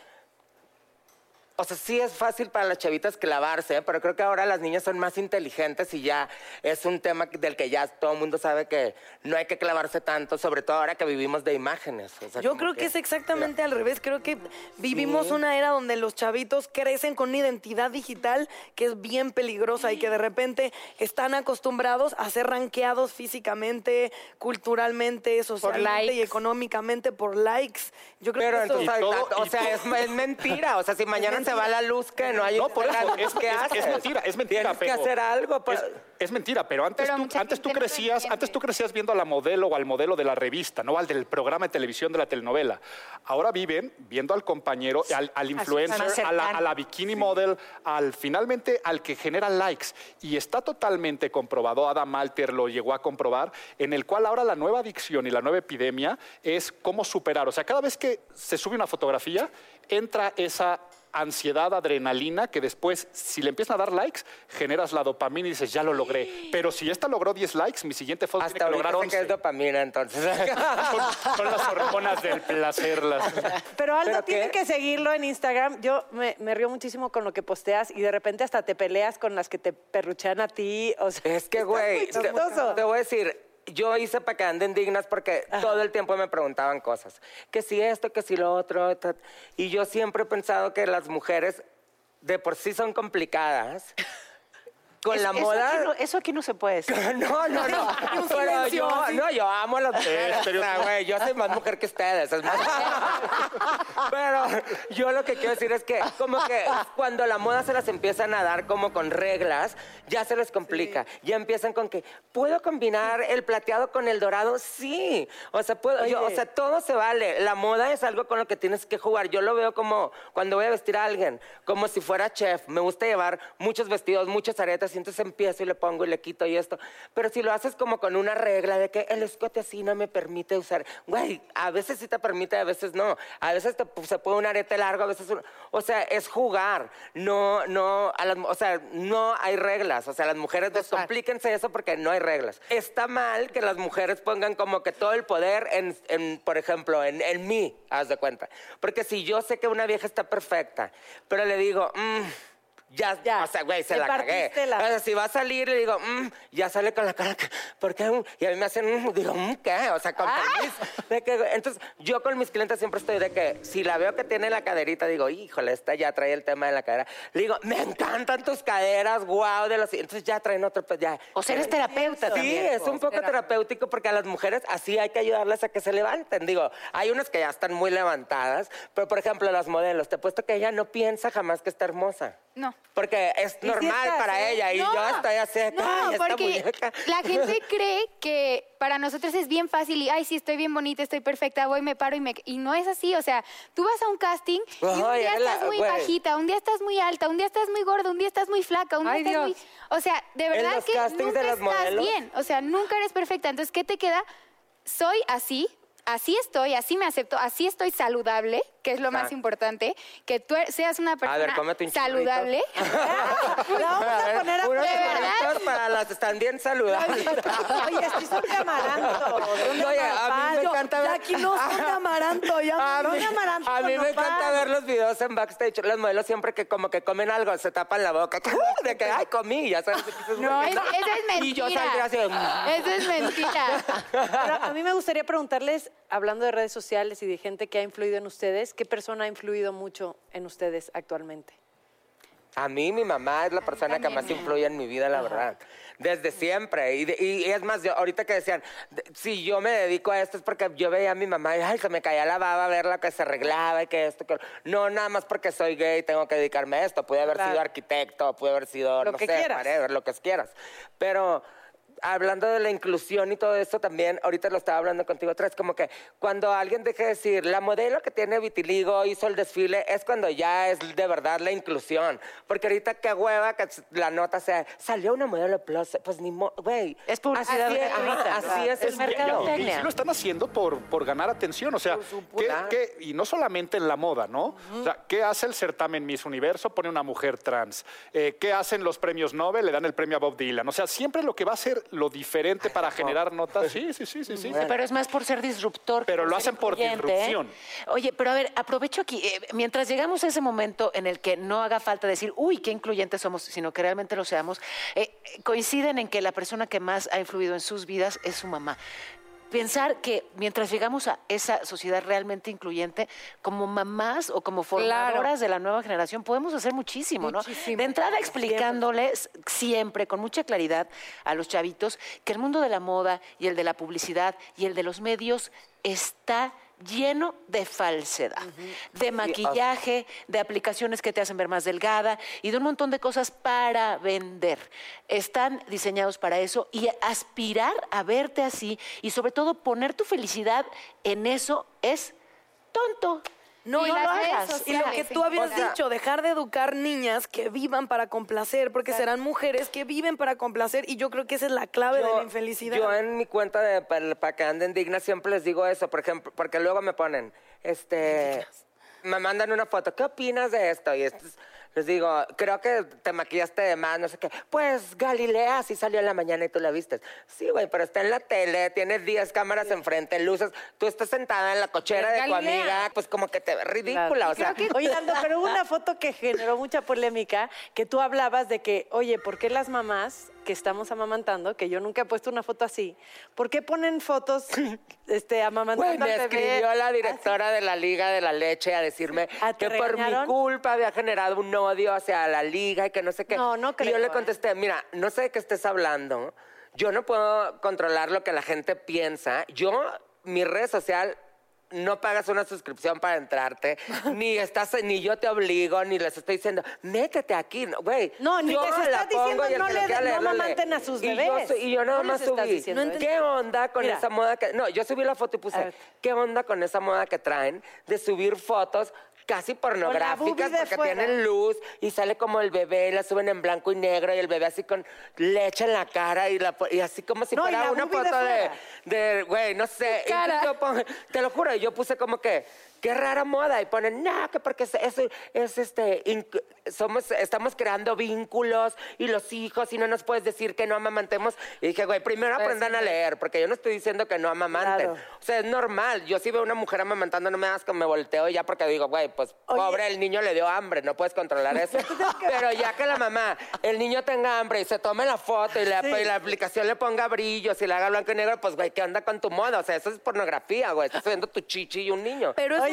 O sea, sí es fácil para las chavitas clavarse, pero creo que ahora las niñas son más inteligentes y ya es un tema del que ya todo el mundo sabe que no hay que clavarse tanto, sobre todo ahora que vivimos de imágenes. O sea, Yo creo que es exactamente al revés. Creo que vivimos una era donde los chavitos crecen con una identidad digital que es bien peligrosa y que de repente están acostumbrados a ser ranqueados físicamente, culturalmente, socialmente y económicamente por likes. Yo creo Pero que eso- entonces, Y todo- o sea, es, es mentira. O sea, si mañana. Se va la luz, que no hay No, por eso, es, ¿qué es- haces? es mentira, es mentira. Tienes que pero- hacer algo. para- Es, es mentira, pero antes, Pero tú, antes tú no crecías, antes tú crecías viendo a la modelo o al modelo de la revista, no al del programa de televisión de la telenovela. Ahora viven viendo al compañero, al, al influencer, la, a la bikini model, al finalmente al que genera likes. Y está totalmente comprobado, Adam Alter lo llegó a comprobar, en el cual ahora la nueva adicción y la nueva epidemia es cómo superar. O sea, cada vez que se sube una fotografía, entra esa ansiedad, adrenalina, que después, si le empiezan a dar likes, generas la dopamina y dices, ya lo logré. Pero si esta logró 10 likes, mi siguiente foto Hasta tiene que lograr sé que es 11. dopamina, entonces. Son, son las hormonas del placer. Las... Pero Aldo ¿Pero tiene qué? que seguirlo en Instagram. Yo me, me río muchísimo con lo que posteas y de repente hasta te peleas con las que te perruchean a ti. O sea, Es que, güey, te, chistoso. te voy a decir, yo hice para que anden dignas porque todo el tiempo me preguntaban cosas. Que si esto, que si lo otro. Y yo siempre he pensado que las mujeres de por sí son complicadas. Con Es- la eso moda... aquí no- eso aquí no se puede decir. No, no, no. Pero yo, no, yo amo a las mujeres. O sea, güey, yo soy más mujer que ustedes. es más- Pero yo lo que quiero decir es que como que cuando la moda se las empiezan a dar como con reglas, ya se les complica. Ya empiezan con que, ¿puedo combinar el plateado con el dorado? Sí. O sea, puedo, yo- o sea, todo se vale. La moda es algo con lo que tienes que jugar. Yo lo veo como cuando voy a vestir a alguien, como si fuera chef. Me gusta llevar muchos vestidos, muchas aretas, y entonces empiezo y le pongo y le quito y esto. Pero si lo haces como con una regla de que el escote así no me permite usar, güey, a veces sí te permite, a veces no. A veces te- pues, se puede un arete largo, a veces un- o sea, es jugar. No, no, a las o sea, no hay reglas. O sea, las mujeres descomplíquense eso porque no hay reglas. Está mal que las mujeres pongan como que todo el poder en, en, por ejemplo, en, en mí, haz de cuenta. Porque si yo sé que una vieja está perfecta, pero le digo, "Mm, ya, Ya, o sea, güey, se la cagué. la- O sea, si va a salir, le digo, "Mm", ya sale con la cara, ¿por qué? Y a mí me hacen, "Mm", digo, "Mm, ¿qué? O sea, con permiso. De que, güey, entonces, yo con mis clientes siempre estoy de que, si la veo que tiene la caderita, digo, híjole, esta ya trae el tema de la cadera. Le digo, me encantan tus caderas, wow, de los... Entonces ya traen otro, pues ya. O sea, eres terapeuta Sí, también. es un poco terapéutico porque a las mujeres así hay que ayudarlas a que se levanten. Digo, hay unas que ya están muy levantadas, pero por ejemplo, las modelos, te he puesto que ella no piensa jamás que está hermosa. No. Porque es normal estás, para ¿eh? ella y No, yo estoy así, No, "Ay, esta porque muñeca". la gente cree que para nosotros es bien fácil y, ay, sí, estoy bien bonita, estoy perfecta, voy, me paro y me... Y no es así, o sea, tú vas a un casting y un Ay, día es la- estás muy güey. bajita, un día estás muy alta, un día estás muy gorda, un día estás muy flaca, un día Ay, estás muy... Dios. O sea, de verdad que nunca estás modelos. bien, o sea, nunca eres perfecta. Entonces, ¿qué te queda? Soy así, así estoy, así me acepto, así estoy saludable, que es lo más importante, que tú er- seas una A ver, persona cómete un saludable. La vamos a poner a Unos ¿De prueba. para las están bien saludables. Oye, estoy son amaranto. Oye, a mí me encanta ver... Jackie, no son de amaranto, ya A no amaranto. a mí me encanta ver los videos en backstage. Los modelos siempre que como que comen algo, se tapan la boca. De que, ay, comí, ya sabes. No, es- esa es Y yo mentira. saldría así. Eso es mentira. Pero a mí me gustaría preguntarles, hablando de redes sociales y de gente que ha influido en ustedes, ¿qué persona ha influido mucho en ustedes actualmente? A mí, mi mamá es la persona que más influye en mi vida, la verdad. Desde siempre. Y, de- y es más, yo- ahorita que decían, de- si yo me dedico a esto es porque yo veía a mi mamá y ay, se me caía la baba verla que se arreglaba y que esto, que... No, nada más porque soy gay tengo que dedicarme a esto. Pude haber Claro. sido arquitecto, pude haber sido, Lo no que sé, lo que quieras. Pero hablando de la inclusión y todo esto también, ahorita lo estaba hablando contigo otra vez, como que cuando alguien deje de decir, la modelo que tiene vitiligo hizo el desfile, es cuando ya es de verdad la inclusión. Porque ahorita qué hueva que la nota sea, salió una modelo plus, pues ni mo, güey. Es publicidad Así es, ajá, así es el Es Y- mercado. Y, lo están haciendo por, por ganar atención, o sea, ¿qué- y no solamente en la moda, ¿no? O sea, ¿qué hace el certamen Miss Universo? Pone una mujer trans. Eh, ¿Qué hacen los premios Nobel? Le dan el premio a Bob Dylan. O sea, siempre lo que va a ser lo diferente para generar notas. Sí, sí, sí, sí, sí. Pero es más por ser disruptor. que Pero lo hacen por ¿eh? disrupción. Oye, pero a ver, aprovecho aquí, eh, mientras llegamos a ese momento en el que no haga falta decir, uy, qué incluyentes somos, sino que realmente lo seamos, eh, coinciden en que la persona que más ha influido en sus vidas es su mamá. Pensar que mientras llegamos a esa sociedad realmente incluyente, como mamás o como formadoras de la nueva generación, podemos hacer muchísimo, ¿no? Muchísimo. De entrada explicándoles siempre, con mucha claridad, a los chavitos que el mundo de la moda y el de la publicidad y el de los medios está lleno de falsedad, de maquillaje, de aplicaciones que te hacen ver más delgada y de un montón de cosas para vender. Están diseñados para eso y aspirar a verte así y sobre todo poner tu felicidad en eso es tonto. No, y, Y lo las redes hagas. Y lo que tú habías O sea- dicho, dejar de educar niñas que vivan para complacer, porque serán mujeres que viven para complacer, y yo creo que esa es la clave de la infelicidad. Yo en mi cuenta de para, para que anden dignas siempre les digo eso, por ejemplo, porque luego me ponen, este, me mandan una foto, ¿qué opinas de esto? Y esto es- les digo, creo que te maquillaste de más, no sé qué. Pues Galilea sí salió en la mañana y tú la viste. Sí, güey, pero está en la tele, tienes 10 cámaras enfrente, luces, tú estás sentada en la cochera de tu amiga, pues como que te ve ridícula, o sea. Oye, Aldo, pero hubo una foto que generó mucha polémica, que tú hablabas de que, oye, ¿por qué las mamás que estamos amamantando, que yo nunca he puesto una foto así, ¿por qué ponen fotos este, amamantando me al bebé? escribió la directora de la Liga de la Leche a decirme ¿Ah, te que por mi culpa había generado un odio hacia la Liga y que no sé qué. No, no Y yo creo, le contesté, mira, no sé de qué estés hablando. Yo no puedo controlar lo que la gente piensa. Yo, mi red social no pagas una suscripción para entrarte, ni estás, ni yo te obligo, ni les estoy diciendo, métete aquí, güey. No, ni yo les estás diciendo no le- no leer, amamanten a sus Y yo bebés. Y yo nada más subí, diciendo. ¿qué onda con Mira. esa moda que... No, yo subí la foto y puse. ¿qué onda con esa moda que traen de subir fotos casi pornográficas porque fuera. tienen luz y sale como el bebé y la suben en blanco y negro y el bebé así con leche en la cara y, la, y así como si No, fuera una foto de, güey, no sé. Te lo juro, y yo puse como que, qué rara moda. Y ponen, no, que porque es, es, es, este, somos, estamos creando vínculos y los hijos y no nos puedes decir que no amamantemos. Y dije, güey, primero Pues, aprendan a leer, porque yo no estoy diciendo que no amamanten. Claro. O sea, es normal. Yo si veo una mujer amamantando, no me das que me volteo ya porque digo, güey, pues Oye. pobre, el niño le dio hambre, no puedes controlar eso. Pero ya que la mamá, el niño tenga hambre y se tome la foto y la, Sí. y la aplicación le ponga brillos y le haga blanco y negro, pues, güey, ¿qué onda con tu moda? O sea, eso es pornografía, güey. Estás viendo tu chichi y un niño. Pero eso,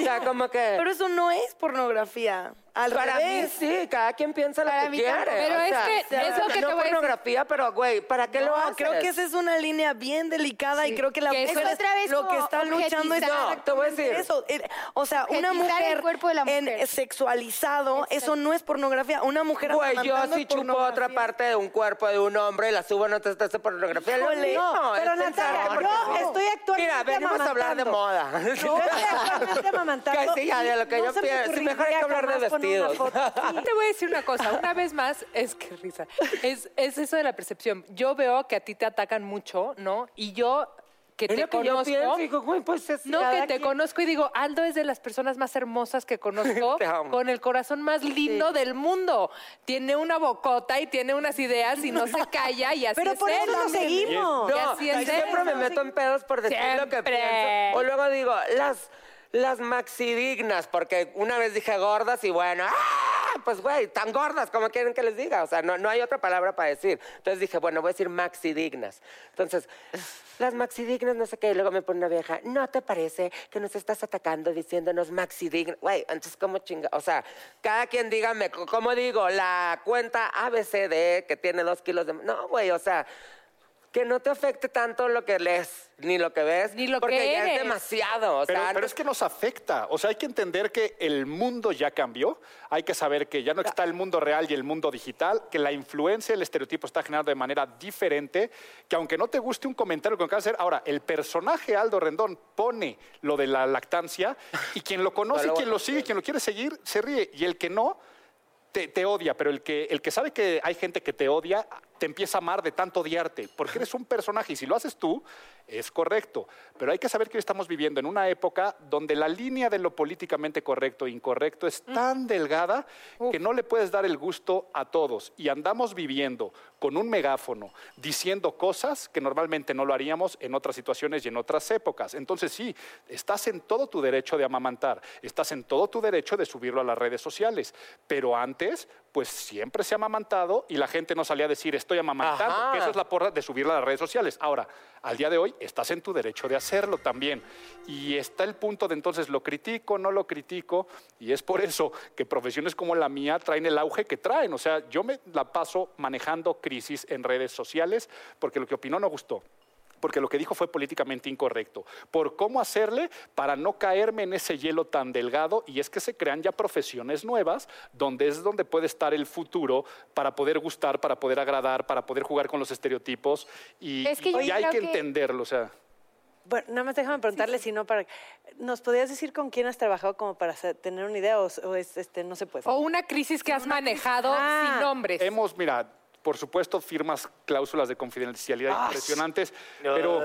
pero eso no es pornografía. Al para mí revés. sí, cada quien piensa Para lo que mí quiere. tampoco. Pero o es sea, que sea, es lo que no te voy a decir. pornografía, pero güey, ¿para qué lo haces? creo que esa es una línea bien delicada y creo que la Que eso mujer es otra vez lo que está luchando es objetizar. No, te voy a decir. eso. Eh, O sea, una Objetizar el mujer, cuerpo de la mujer. en sexualizado, eso no es pornografía. Una mujer Güey, yo amamantando sí es chupo pornografía. otra parte de un cuerpo de un hombre y la subo, no te estás pornografía. Lo Híjole. mismo, No, es pero pensar Natalia, que- yo estoy actualmente Mira, venimos a hablar de amamantando. moda. Yo estoy actualmente amamantando Que sí, ya, de lo que y yo se me pienso. Sí, mejor hay que hablar de jamás Te voy a decir una cosa, una vez más, es que risa, es, es eso de la percepción. Yo veo que a ti te atacan mucho, ¿no? Y yo que te que yo conozco, pienso, digo, pues es no que te quien. conozco y digo, Aldo es de las personas más hermosas que conozco, Te amo. con el corazón más lindo del mundo. Tiene una bocota y tiene unas ideas y no se calla y así Pero es por eso lo seguimos. Y No, así es y siempre me meto en pedos por decir lo que pienso. O luego digo, las, las maxidignas, porque una vez dije gordas y bueno, ¡ah! pues güey, tan gordas como quieren que les diga. O sea, no, no hay otra palabra para decir. Entonces dije, bueno, voy a decir maxidignas. Entonces, las maxidignas, no sé qué. Y luego me pone una vieja, ¿no te parece que nos estás atacando diciéndonos maxidignas? Güey, entonces, ¿cómo chinga? O sea, cada quien dígame, como digo, la cuenta ABCD que tiene dos kilos de... No, güey, o sea que no te afecte tanto lo que lees ni lo que ves, Ni lo porque que ya es eres. demasiado. O Pero, sea, pero no- es que nos afecta. O sea, hay que entender que el mundo ya cambió. Hay que saber que ya no está el mundo real y el mundo digital, que la influencia, el estereotipo está generado de manera diferente, que aunque no te guste un comentario que acabas de hacer, ahora, el personaje Aldo Rendón pone lo de la lactancia y quien lo conoce, quien lo sigue, quien lo quiere seguir, se ríe. Y el que no, te, te odia, pero el que, el que sabe que hay gente que te odia, te empieza a amar de tanto odiarte, porque eres un personaje y si lo haces tú, es correcto. Pero hay que saber que estamos viviendo en una época donde la línea de lo políticamente correcto e incorrecto es tan delgada que no le puedes dar el gusto a todos. Y andamos viviendo con un megáfono diciendo cosas que normalmente no lo haríamos en otras situaciones y en otras épocas. Entonces sí, estás en todo tu derecho de amamantar, estás en todo tu derecho de subirlo a las redes sociales, pero antes pues siempre se ha amamantado y la gente no salía a decir estoy amamantando, Ajá. que eso es la porra de subirlo a las redes sociales. Ahora, al día de hoy estás en tu derecho de hacerlo también. Y está el punto de entonces lo critico, no lo critico, y es por eso que profesiones como la mía traen el auge que traen. O sea, yo me la paso manejando crisis en redes sociales porque lo que opinó no gustó. Porque lo que dijo fue políticamente incorrecto, por cómo hacerle para no caerme en ese hielo tan delgado y es que se crean ya profesiones nuevas donde es donde puede estar el futuro para poder gustar, para poder agradar, para poder jugar con los estereotipos y, Es que yo y hay que que- entenderlo, o sea. Bueno, nada más déjame preguntarle si no para... ¿Nos podrías decir con quién has trabajado como para tener una idea o, o es, este, no se puede? O una crisis que has manejado Ah. sin nombres. Hemos, mira, por supuesto, firmas cláusulas de confidencialidad Ah, impresionantes, pero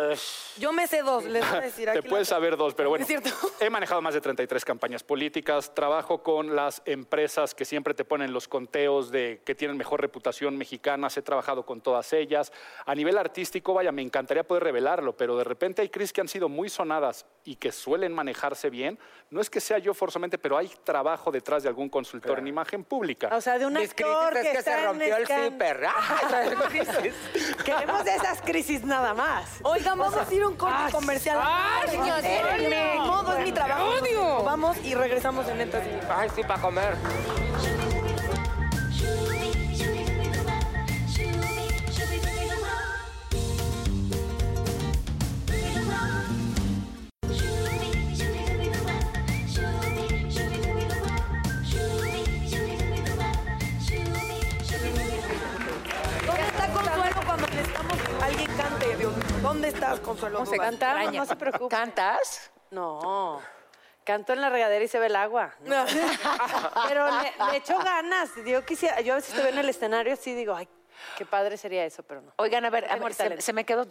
Yo me sé dos, les voy a decir. te aquí puedes la- saber dos, pero bueno, Es cierto. he manejado más de 33 campañas políticas, trabajo con las empresas que siempre te ponen los conteos de que tienen mejor reputación mexicanas, he trabajado con todas ellas. A nivel artístico, vaya, me encantaría poder revelarlo, pero de repente hay crisis que han sido muy sonadas y que suelen manejarse bien. No es que sea yo forzosamente, pero hay trabajo detrás de algún consultor en imagen pública. O sea, de un actor crisis es que está se en rompió el escan- ¡Ah! Queremos de esas crisis nada más. Oigan, vamos a ir a un corte comercial. ¡Ay, Señores, espérenme! Todo es mi trabajo. odio! Vamos y regresamos en netas y Ay, sí, para comer. ¿Dónde estás, Consuelo? ¿Cómo se Extraña. no se preocupe. ¿Cantas? No. Canto en la regadera y se ve el agua. ¿no? Pero le, le echo ganas. Yo quisiera, yo a veces te veo en el escenario así digo, ay, qué padre sería eso, pero no. Oigan, a ver, a ver, se, me quedó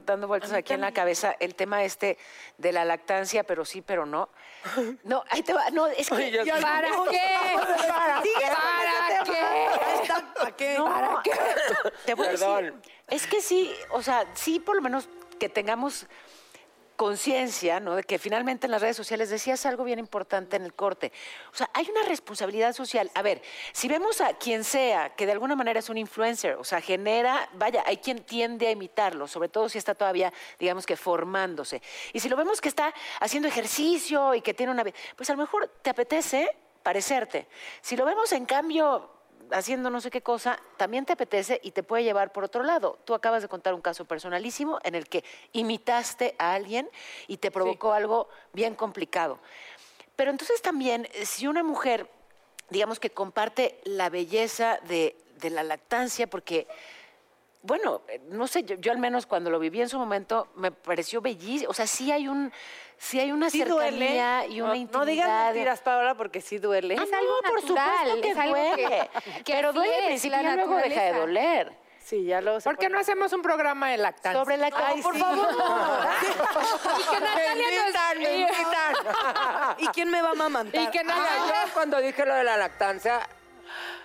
dando vueltas aquí en la cabeza el tema este de la lactancia, pero sí, pero no. No, ahí te va. No, es que. Oye, ya- ¿Para qué? ¿Para qué? ¿Para qué? ¿Para qué? Te voy a decir, Perdón. es que sí, o sea, sí por lo menos que tengamos conciencia, ¿no? De que finalmente en las redes sociales decías algo bien importante en el corte. O sea, hay una responsabilidad social. A ver, si vemos a quien sea que de alguna manera es un influencer, o sea, genera, vaya, hay quien tiende a imitarlo, sobre todo si está todavía, digamos que formándose. Y si lo vemos que está haciendo ejercicio y que tiene una... Pues a lo mejor te apetece parecerte. Si lo vemos en cambio haciendo no sé qué cosa, también te apetece y te puede llevar por otro lado. Tú acabas de contar un caso personalísimo en el que imitaste a alguien y te provocó algo bien complicado. Pero entonces también, si una mujer, digamos que comparte la belleza de, de la lactancia, porque bueno, eh, no sé, yo, yo al menos cuando lo viví en su momento me pareció bellísimo. O sea, sí hay un, sí hay una Sí duele. cercanía y una no, intimidad. no digas mentiras, Paola, porque sí duele. Ah, Es algo no, por natural, supuesto que es algo que- duele. que pero duele al principio y luego deja de doler. Sí, ya luego se ¿Por qué no hacemos un programa de lactancia? Sobre la Ay, por sí. favor. Y que Natalia Me invitan, me nos... invitan. ¿Y quién me va a amamantar? Y que Natalia... yo cuando dije lo de la lactancia,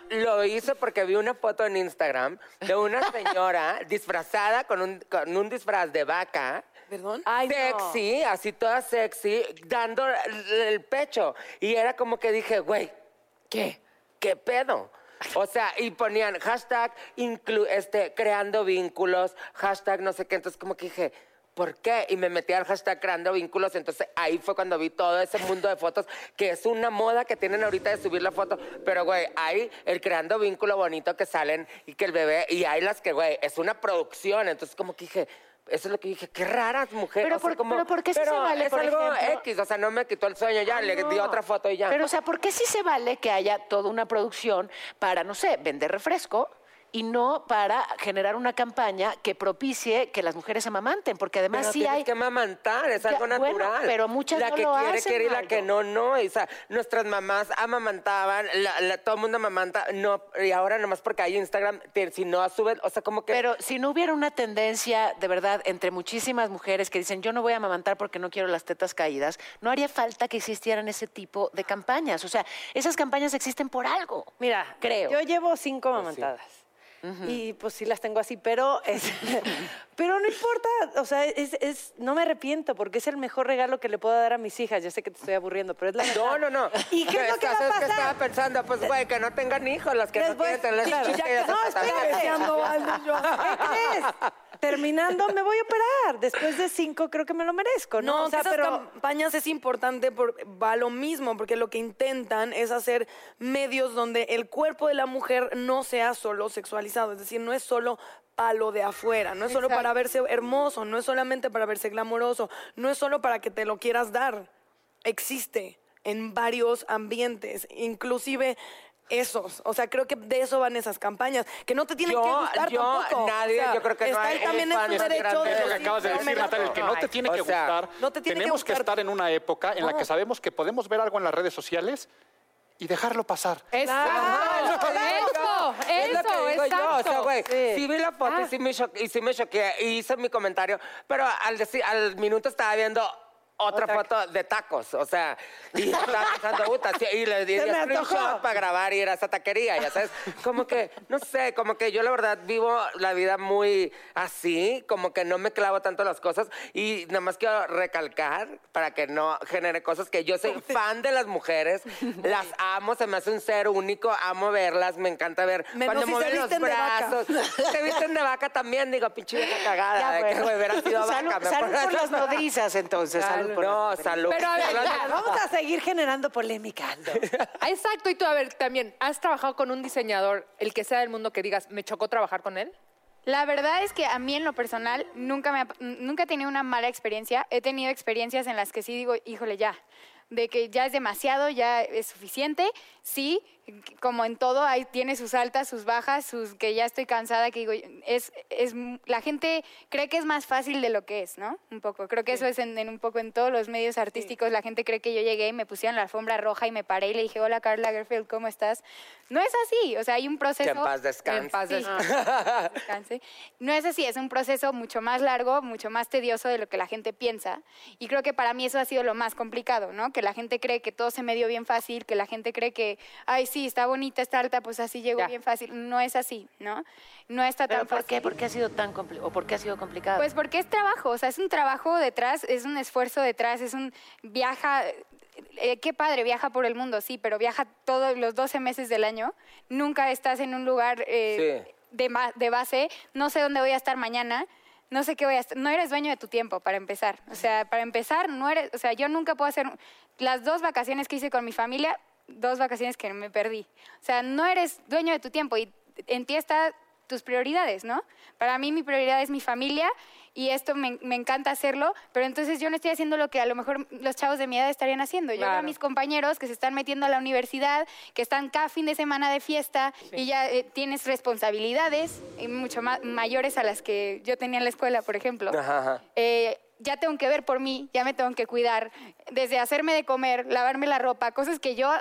lo hice porque vi una foto en Instagram de una señora disfrazada con un, con un disfraz de vaca. ¿Perdón? Ay, no. sexy, así toda sexy, dando el, el pecho. Y era como que dije, güey, ¿qué? ¿Qué pedo? O sea, y ponían hashtag inclu- este, creando vínculos, hashtag no sé qué. Entonces, como que dije, ¿por qué? Y me metí al hashtag creando vínculos. Entonces, ahí fue cuando vi todo ese mundo de fotos, que es una moda que tienen ahorita de subir la foto. Pero, güey, hay el creando vínculo bonito que salen y que el bebé, y hay las que, güey, es una producción. Entonces, como que dije, eso es lo que dije, qué raras mujeres. Pero o sea, por- como- pero ¿por qué sí se pero vale, es por algo ejemplo? X, o sea, no me quitó el sueño ya, le di otra foto y ya. Pero, o sea, ¿por qué sí se vale que haya toda una producción para, no sé, vender refresco? Y no para generar una campaña que propicie que las mujeres amamanten, porque además Pero sí hay... que amamantar, es Ya, algo bueno, natural. pero muchas La no que lo quiere, hacen, quiere y la que no, no. O sea, nuestras mamás amamantaban, la- la- todo el mundo amamanta, no, y ahora nomás porque hay Instagram, si no suben, o sea, como que... Pero si no hubiera una tendencia, de verdad, entre muchísimas mujeres que dicen yo no voy a amamantar porque no quiero las tetas caídas, no haría falta que existieran ese tipo de campañas. O sea, esas campañas existen por algo. Mira, creo. Yo llevo cinco Y pues sí las tengo así, pero es, pero no importa, o sea, es, es- no me arrepiento porque es el mejor regalo que le puedo dar a mis hijas. Ya sé que te estoy aburriendo, pero es la No, verdad. no, no. ¿Y qué es lo que va a ¿Sabes qué pasar? estaba pensando? Pues, güey, que no tengan hijos, las que Les no quieren tener que que- se no, espérate. ¿Qué crees? Terminando me voy a operar. Después de cinco creo que me lo merezco, ¿no? No, O sea, que esas pero campañas es importante, por, va a lo mismo, porque lo que intentan es hacer medios donde el cuerpo de la mujer no sea solo sexualizado, es decir, no es solo palo de afuera, no es solo para verse hermoso, no es solamente para verse glamoroso, no es solo para que te lo quieras dar, existe en varios ambientes, inclusive esos, o sea, creo que de eso van esas campañas, que no te tienen Yo- que gustar yo, tampoco. nadie, O sea, yo creo que no está hay ahí también en su derecho de Es lo que acabas de "No decir, me Natalia, el que no te tiene O que sea, gustar. no te tiene que tenemos que, gustar. estar en una época en la que sabemos que podemos ver algo en las redes sociales y dejarlo pasar. Eso, Ajá, es lo que digo yo. eso, Es lo que eso, digo yo, o sea, exacto. güey, sí. vi la foto y, sí me choqué, y sí me choqué y hice mi comentario, pero al, decir, al minuto estaba viendo otra, foto de tacos, o sea, y estaba pensando, puta, y le di screenshot para grabar y ir a esa taquería, ya sabes, como que, no sé, como que yo la verdad vivo la vida muy así, como que no me clavo tanto las cosas y nada más quiero recalcar para que no genere cosas que yo soy fan de las mujeres, las amo, se me hace un ser único, amo verlas, me encanta ver Menos cuando si mueven los brazos. Se visten de vaca también, digo, pinche vieja cagada, Ya, de que hubiera sido Salud, vaca. me salud acuerdo. por las nodrizas, entonces. Salud por No, salud. Pero a ver, ya, Vamos a seguir generando polémica. Exacto, y tú, a ver, también, ¿has trabajado con un diseñador, el que sea del mundo, que digas, me chocó trabajar con él? La verdad es que a mí en lo personal nunca, me ha- nunca he tenido una mala experiencia. He tenido experiencias en las que sí digo, híjole, ya, de que ya es demasiado, ya es suficiente. Sí, como en todo, hay, tiene sus altas, sus bajas, sus que ya estoy cansada, que digo, es, es, la gente cree que es más fácil de lo que es, ¿no? Un poco. Creo que eso es en, en un poco en todos los medios artísticos. La gente cree que yo llegué y me pusieron la alfombra roja y me paré y le dije, hola Carla Lagerfeld, ¿cómo estás? No es así, o sea, hay un proceso... Que en paz descanse. En paz Sí. Descanse. No es así, es un proceso mucho más largo, mucho más tedioso de lo que la gente piensa. Y creo que para mí eso ha sido lo más complicado, ¿no? Que la gente cree que todo se me dio bien fácil, que la gente cree que, ay, sí, está bonita, está alta, pues así llegó Ya. bien fácil. No es así, ¿no? No está ¿Pero tan por fácil. qué? ¿Por qué ha sido tan complicado? ¿O por qué ha sido complicado? Pues porque es trabajo, o sea, es un trabajo detrás, es un esfuerzo detrás, es un viaja, eh, qué padre, viaja por el mundo, sí, pero viaja todos los 12 meses del año, nunca estás en un lugar eh, Sí. de, de base, no sé dónde voy a estar mañana. No sé qué voy a estar. No eres dueño de tu tiempo, para empezar. O sea, para empezar, no eres. O sea, yo nunca puedo hacer. Las dos vacaciones que hice con mi familia, dos vacaciones que me perdí. O sea, no eres dueño de tu tiempo y en ti está tus prioridades, ¿no? Para mí mi prioridad es mi familia y esto me, me encanta hacerlo, pero entonces yo no estoy haciendo lo que a lo mejor los chavos de mi edad estarían haciendo. Yo veo a Claro. mis compañeros que se están metiendo a la universidad, que están cada fin de semana de fiesta y ya eh, tienes responsabilidades mucho más mayores a las que yo tenía en la escuela, por ejemplo. Ajá, ajá. Eh, ya tengo que ver por mí, ya me tengo que cuidar, desde hacerme de comer, lavarme la ropa, cosas que yo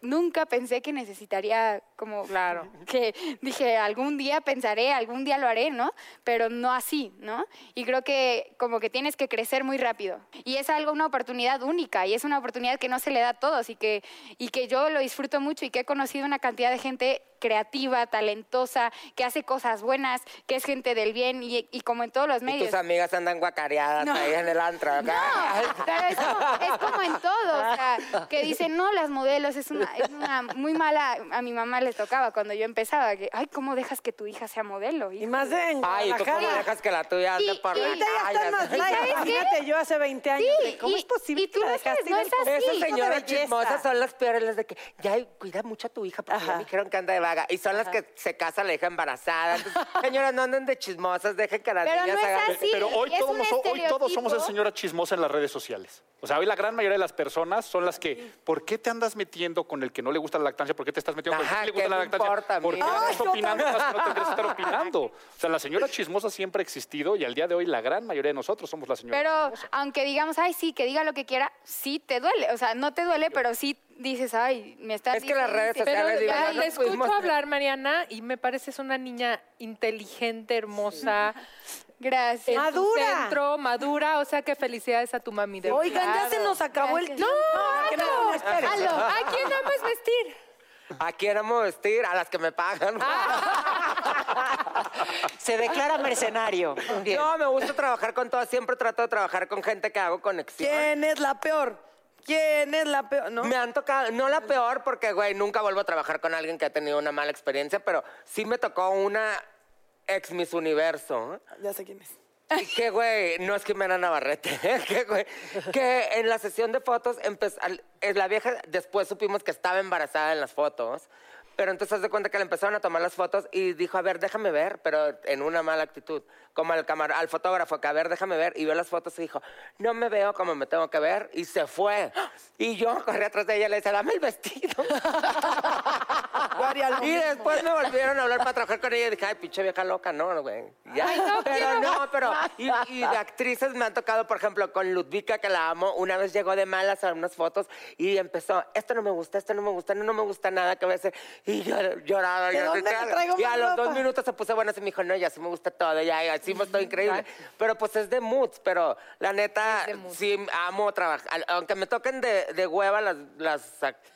nunca pensé que necesitaría como Claro. que dije algún día pensaré algún día lo haré no pero no así no y creo que como que tienes que crecer muy rápido y es algo una oportunidad única y es una oportunidad que no se le da a todos y que y que yo lo disfruto mucho y que he conocido una cantidad de gente creativa talentosa que hace cosas buenas que es gente del bien y, y como en todos los Y medios tus amigas andan guacareadas No. ahí en el antro. no, pero es como, es como en todo, o sea, que dicen, no, las modelos es una, es una muy mala, a mi mamá le tocaba cuando yo empezaba, que, ay, ¿cómo dejas que tu hija sea modelo? Y más de en Ay, ¿tú cómo dejas que la tuya ande por la Ahorita Ya están más calle? light. ¿sabes qué? Imagínate yo hace 20 años. Sí, ¿Cómo y- es posible y tú que la dejaste? no es así. Esas señoras chismosas son las peores, las de que ya cuida mucho a tu hija porque ya me dijeron que anda de vaga. Y son las que se casa la hija embarazada. Entonces, señoras, no anden de chismosas, dejen que las Pero niñas no es hagan... así. Pero hoy es todos, hoy todos somos el señora chismosa en las redes sociales. O sea, hoy la gran mayoría de las personas son las que, ¿por qué te andas metiendo con el que no le gusta la lactancia? ¿Por qué te estás metiendo con el que le ¿qué gusta la me lactancia? importa, ¿Por qué mira? andas opinando cosas que no tendrías que estar opinando? O sea, la señora chismosa siempre ha existido y al día de hoy la gran mayoría de nosotros somos la señora Pero chismosa. aunque digamos, ay, sí, que diga lo que quiera, sí te duele. O sea, no te duele, pero sí dices, ay, me estás Es que las redes sociales, Pero no te nos escucho pudimos- hablar, Mariana, y me pareces una niña inteligente, hermosa, Gracias. en tu Madura. centro, madura, o sea que felicidades a tu mami. De Oigan, ya se nos acabó el tiempo. que no, no, espérate. Aldo, ¿A quién amas vestir? ¿A quién amo vestir? A las que me pagan. Se declara mercenario. Bien. No, me gusta trabajar con todas. Siempre trato de trabajar con gente que hago conexión. ¿Quién es la peor? ¿Quién es la peor? ¿No? Me han tocado, no la peor, porque, güey, nunca vuelvo a trabajar con alguien que ha tenido una mala experiencia, pero sí me tocó una ex Miss Universo. Ya sé quién es. Que, güey, no es Jimena Navarrete, que, güey, que en la sesión de fotos, empezó, eh, la vieja después supimos que estaba embarazada en las fotos, pero entonces haz de cuenta que le empezaron a tomar las fotos y dijo, a ver, déjame ver, pero en una mala actitud, como al, camar al fotógrafo, que a ver, déjame ver, y vio las fotos y dijo, no me veo como me tengo que ver, y se fue. Y yo corrí atrás de ella y le dije, dame el vestido. Y después me volvieron a hablar para trabajar con ella y dije, ay, pinche vieja loca, no, güey. Ya. pero no, pero. Y, y de actrices me han tocado, por ejemplo, con Ludvika, que la amo. Una vez llegó de malas a unas fotos y empezó, esto no me gusta, esto no me gusta, no, no me gusta nada que voy a hacer. Y yo lloraba. ¿De yo dónde te traigo Y a los dos minutos se puso buena y me dijo, no, ya sí me gusta todo, ya, ya sí me estoy increíble. Pero pues es de moods, pero la neta, sí amo trabajar. Aunque me toquen de, de hueva las, las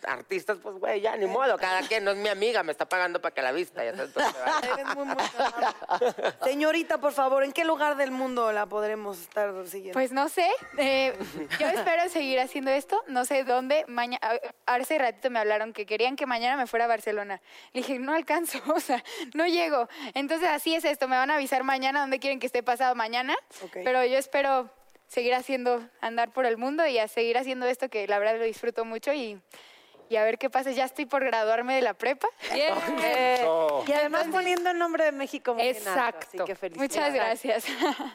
artistas, pues güey, ya ni modo, cada quien no es mi amiga, me está pagando para que la vista. Ya sabes, entonces, vale. Eres muy, muy amable. Señorita, por favor, ¿en qué lugar del mundo la podremos estar siguiendo? Pues no sé. eh, yo espero seguir haciendo esto. No sé dónde. Mañana, hace ratito me hablaron que querían que mañana me fuera a Barcelona. Le dije, no alcanzo, o sea, no llego. Entonces así es esto. Me van a avisar mañana dónde quieren que esté pasado mañana. Pero yo espero seguir haciendo, andar por el mundo y a seguir haciendo esto que la verdad lo disfruto mucho y, y a ver qué pasa. Ya estoy por graduarme de la prepa. Eh, Oh. Y además poniendo el nombre de México muy en alto, Exacto. así que felicidades. Muchas gracias.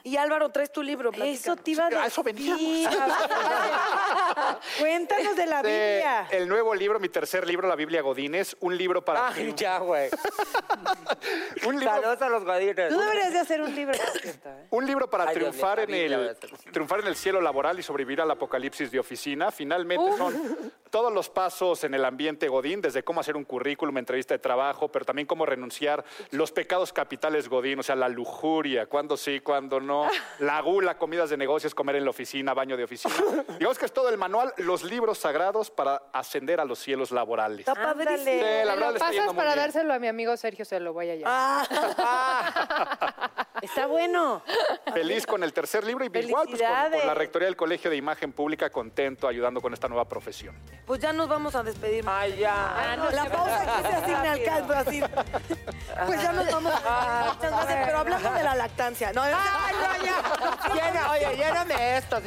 Y Álvaro, traes tu libro. Eso platícanos. te iba a decir. Eso veníamos. Cuéntanos de la De Biblia. el nuevo libro, mi tercer libro, La Biblia Godínez, un libro para Ay, ya, güey. un libro, Saludos a los godines. Tú deberías de hacer un libro. ¿eh? un libro para Ay, triunfar en el triunfar en el cielo laboral y sobrevivir al apocalipsis de oficina. Finalmente son todos los pasos en el ambiente godín, desde cómo hacer un currículum, entrevista de trabajo, pero también cómo renunciar los pecados capitales godín, o sea, la lujuria, cuándo sí, cuándo no, la gula, comidas de negocios, comer en la oficina, baño de oficina. Digamos que es todo el manual, los libros sagrados para ascender a los cielos laborales. Está padrísimo. Sí, la verdad Pasas para bien. dárselo a mi amigo Sergio, se lo voy a llevar. Ah, Está bueno. Feliz con el tercer libro y igual pues, con, con la. Rectoría del Colegio de Imagen Pública, contento ayudando con esta nueva profesión. pues ya nos vamos a despedir. Ay, ya. la pausa que se asigna al caldo así. Pues ya nos vamos a Muchas gracias, pero hablamos de la lactancia. No, Ay, no, ya. Llena, oye, lléname esto. no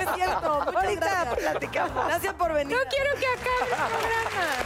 es cierto. Muchas Ahorita gracias. platicamos. Gracias por venir. No quiero que acabe el programa.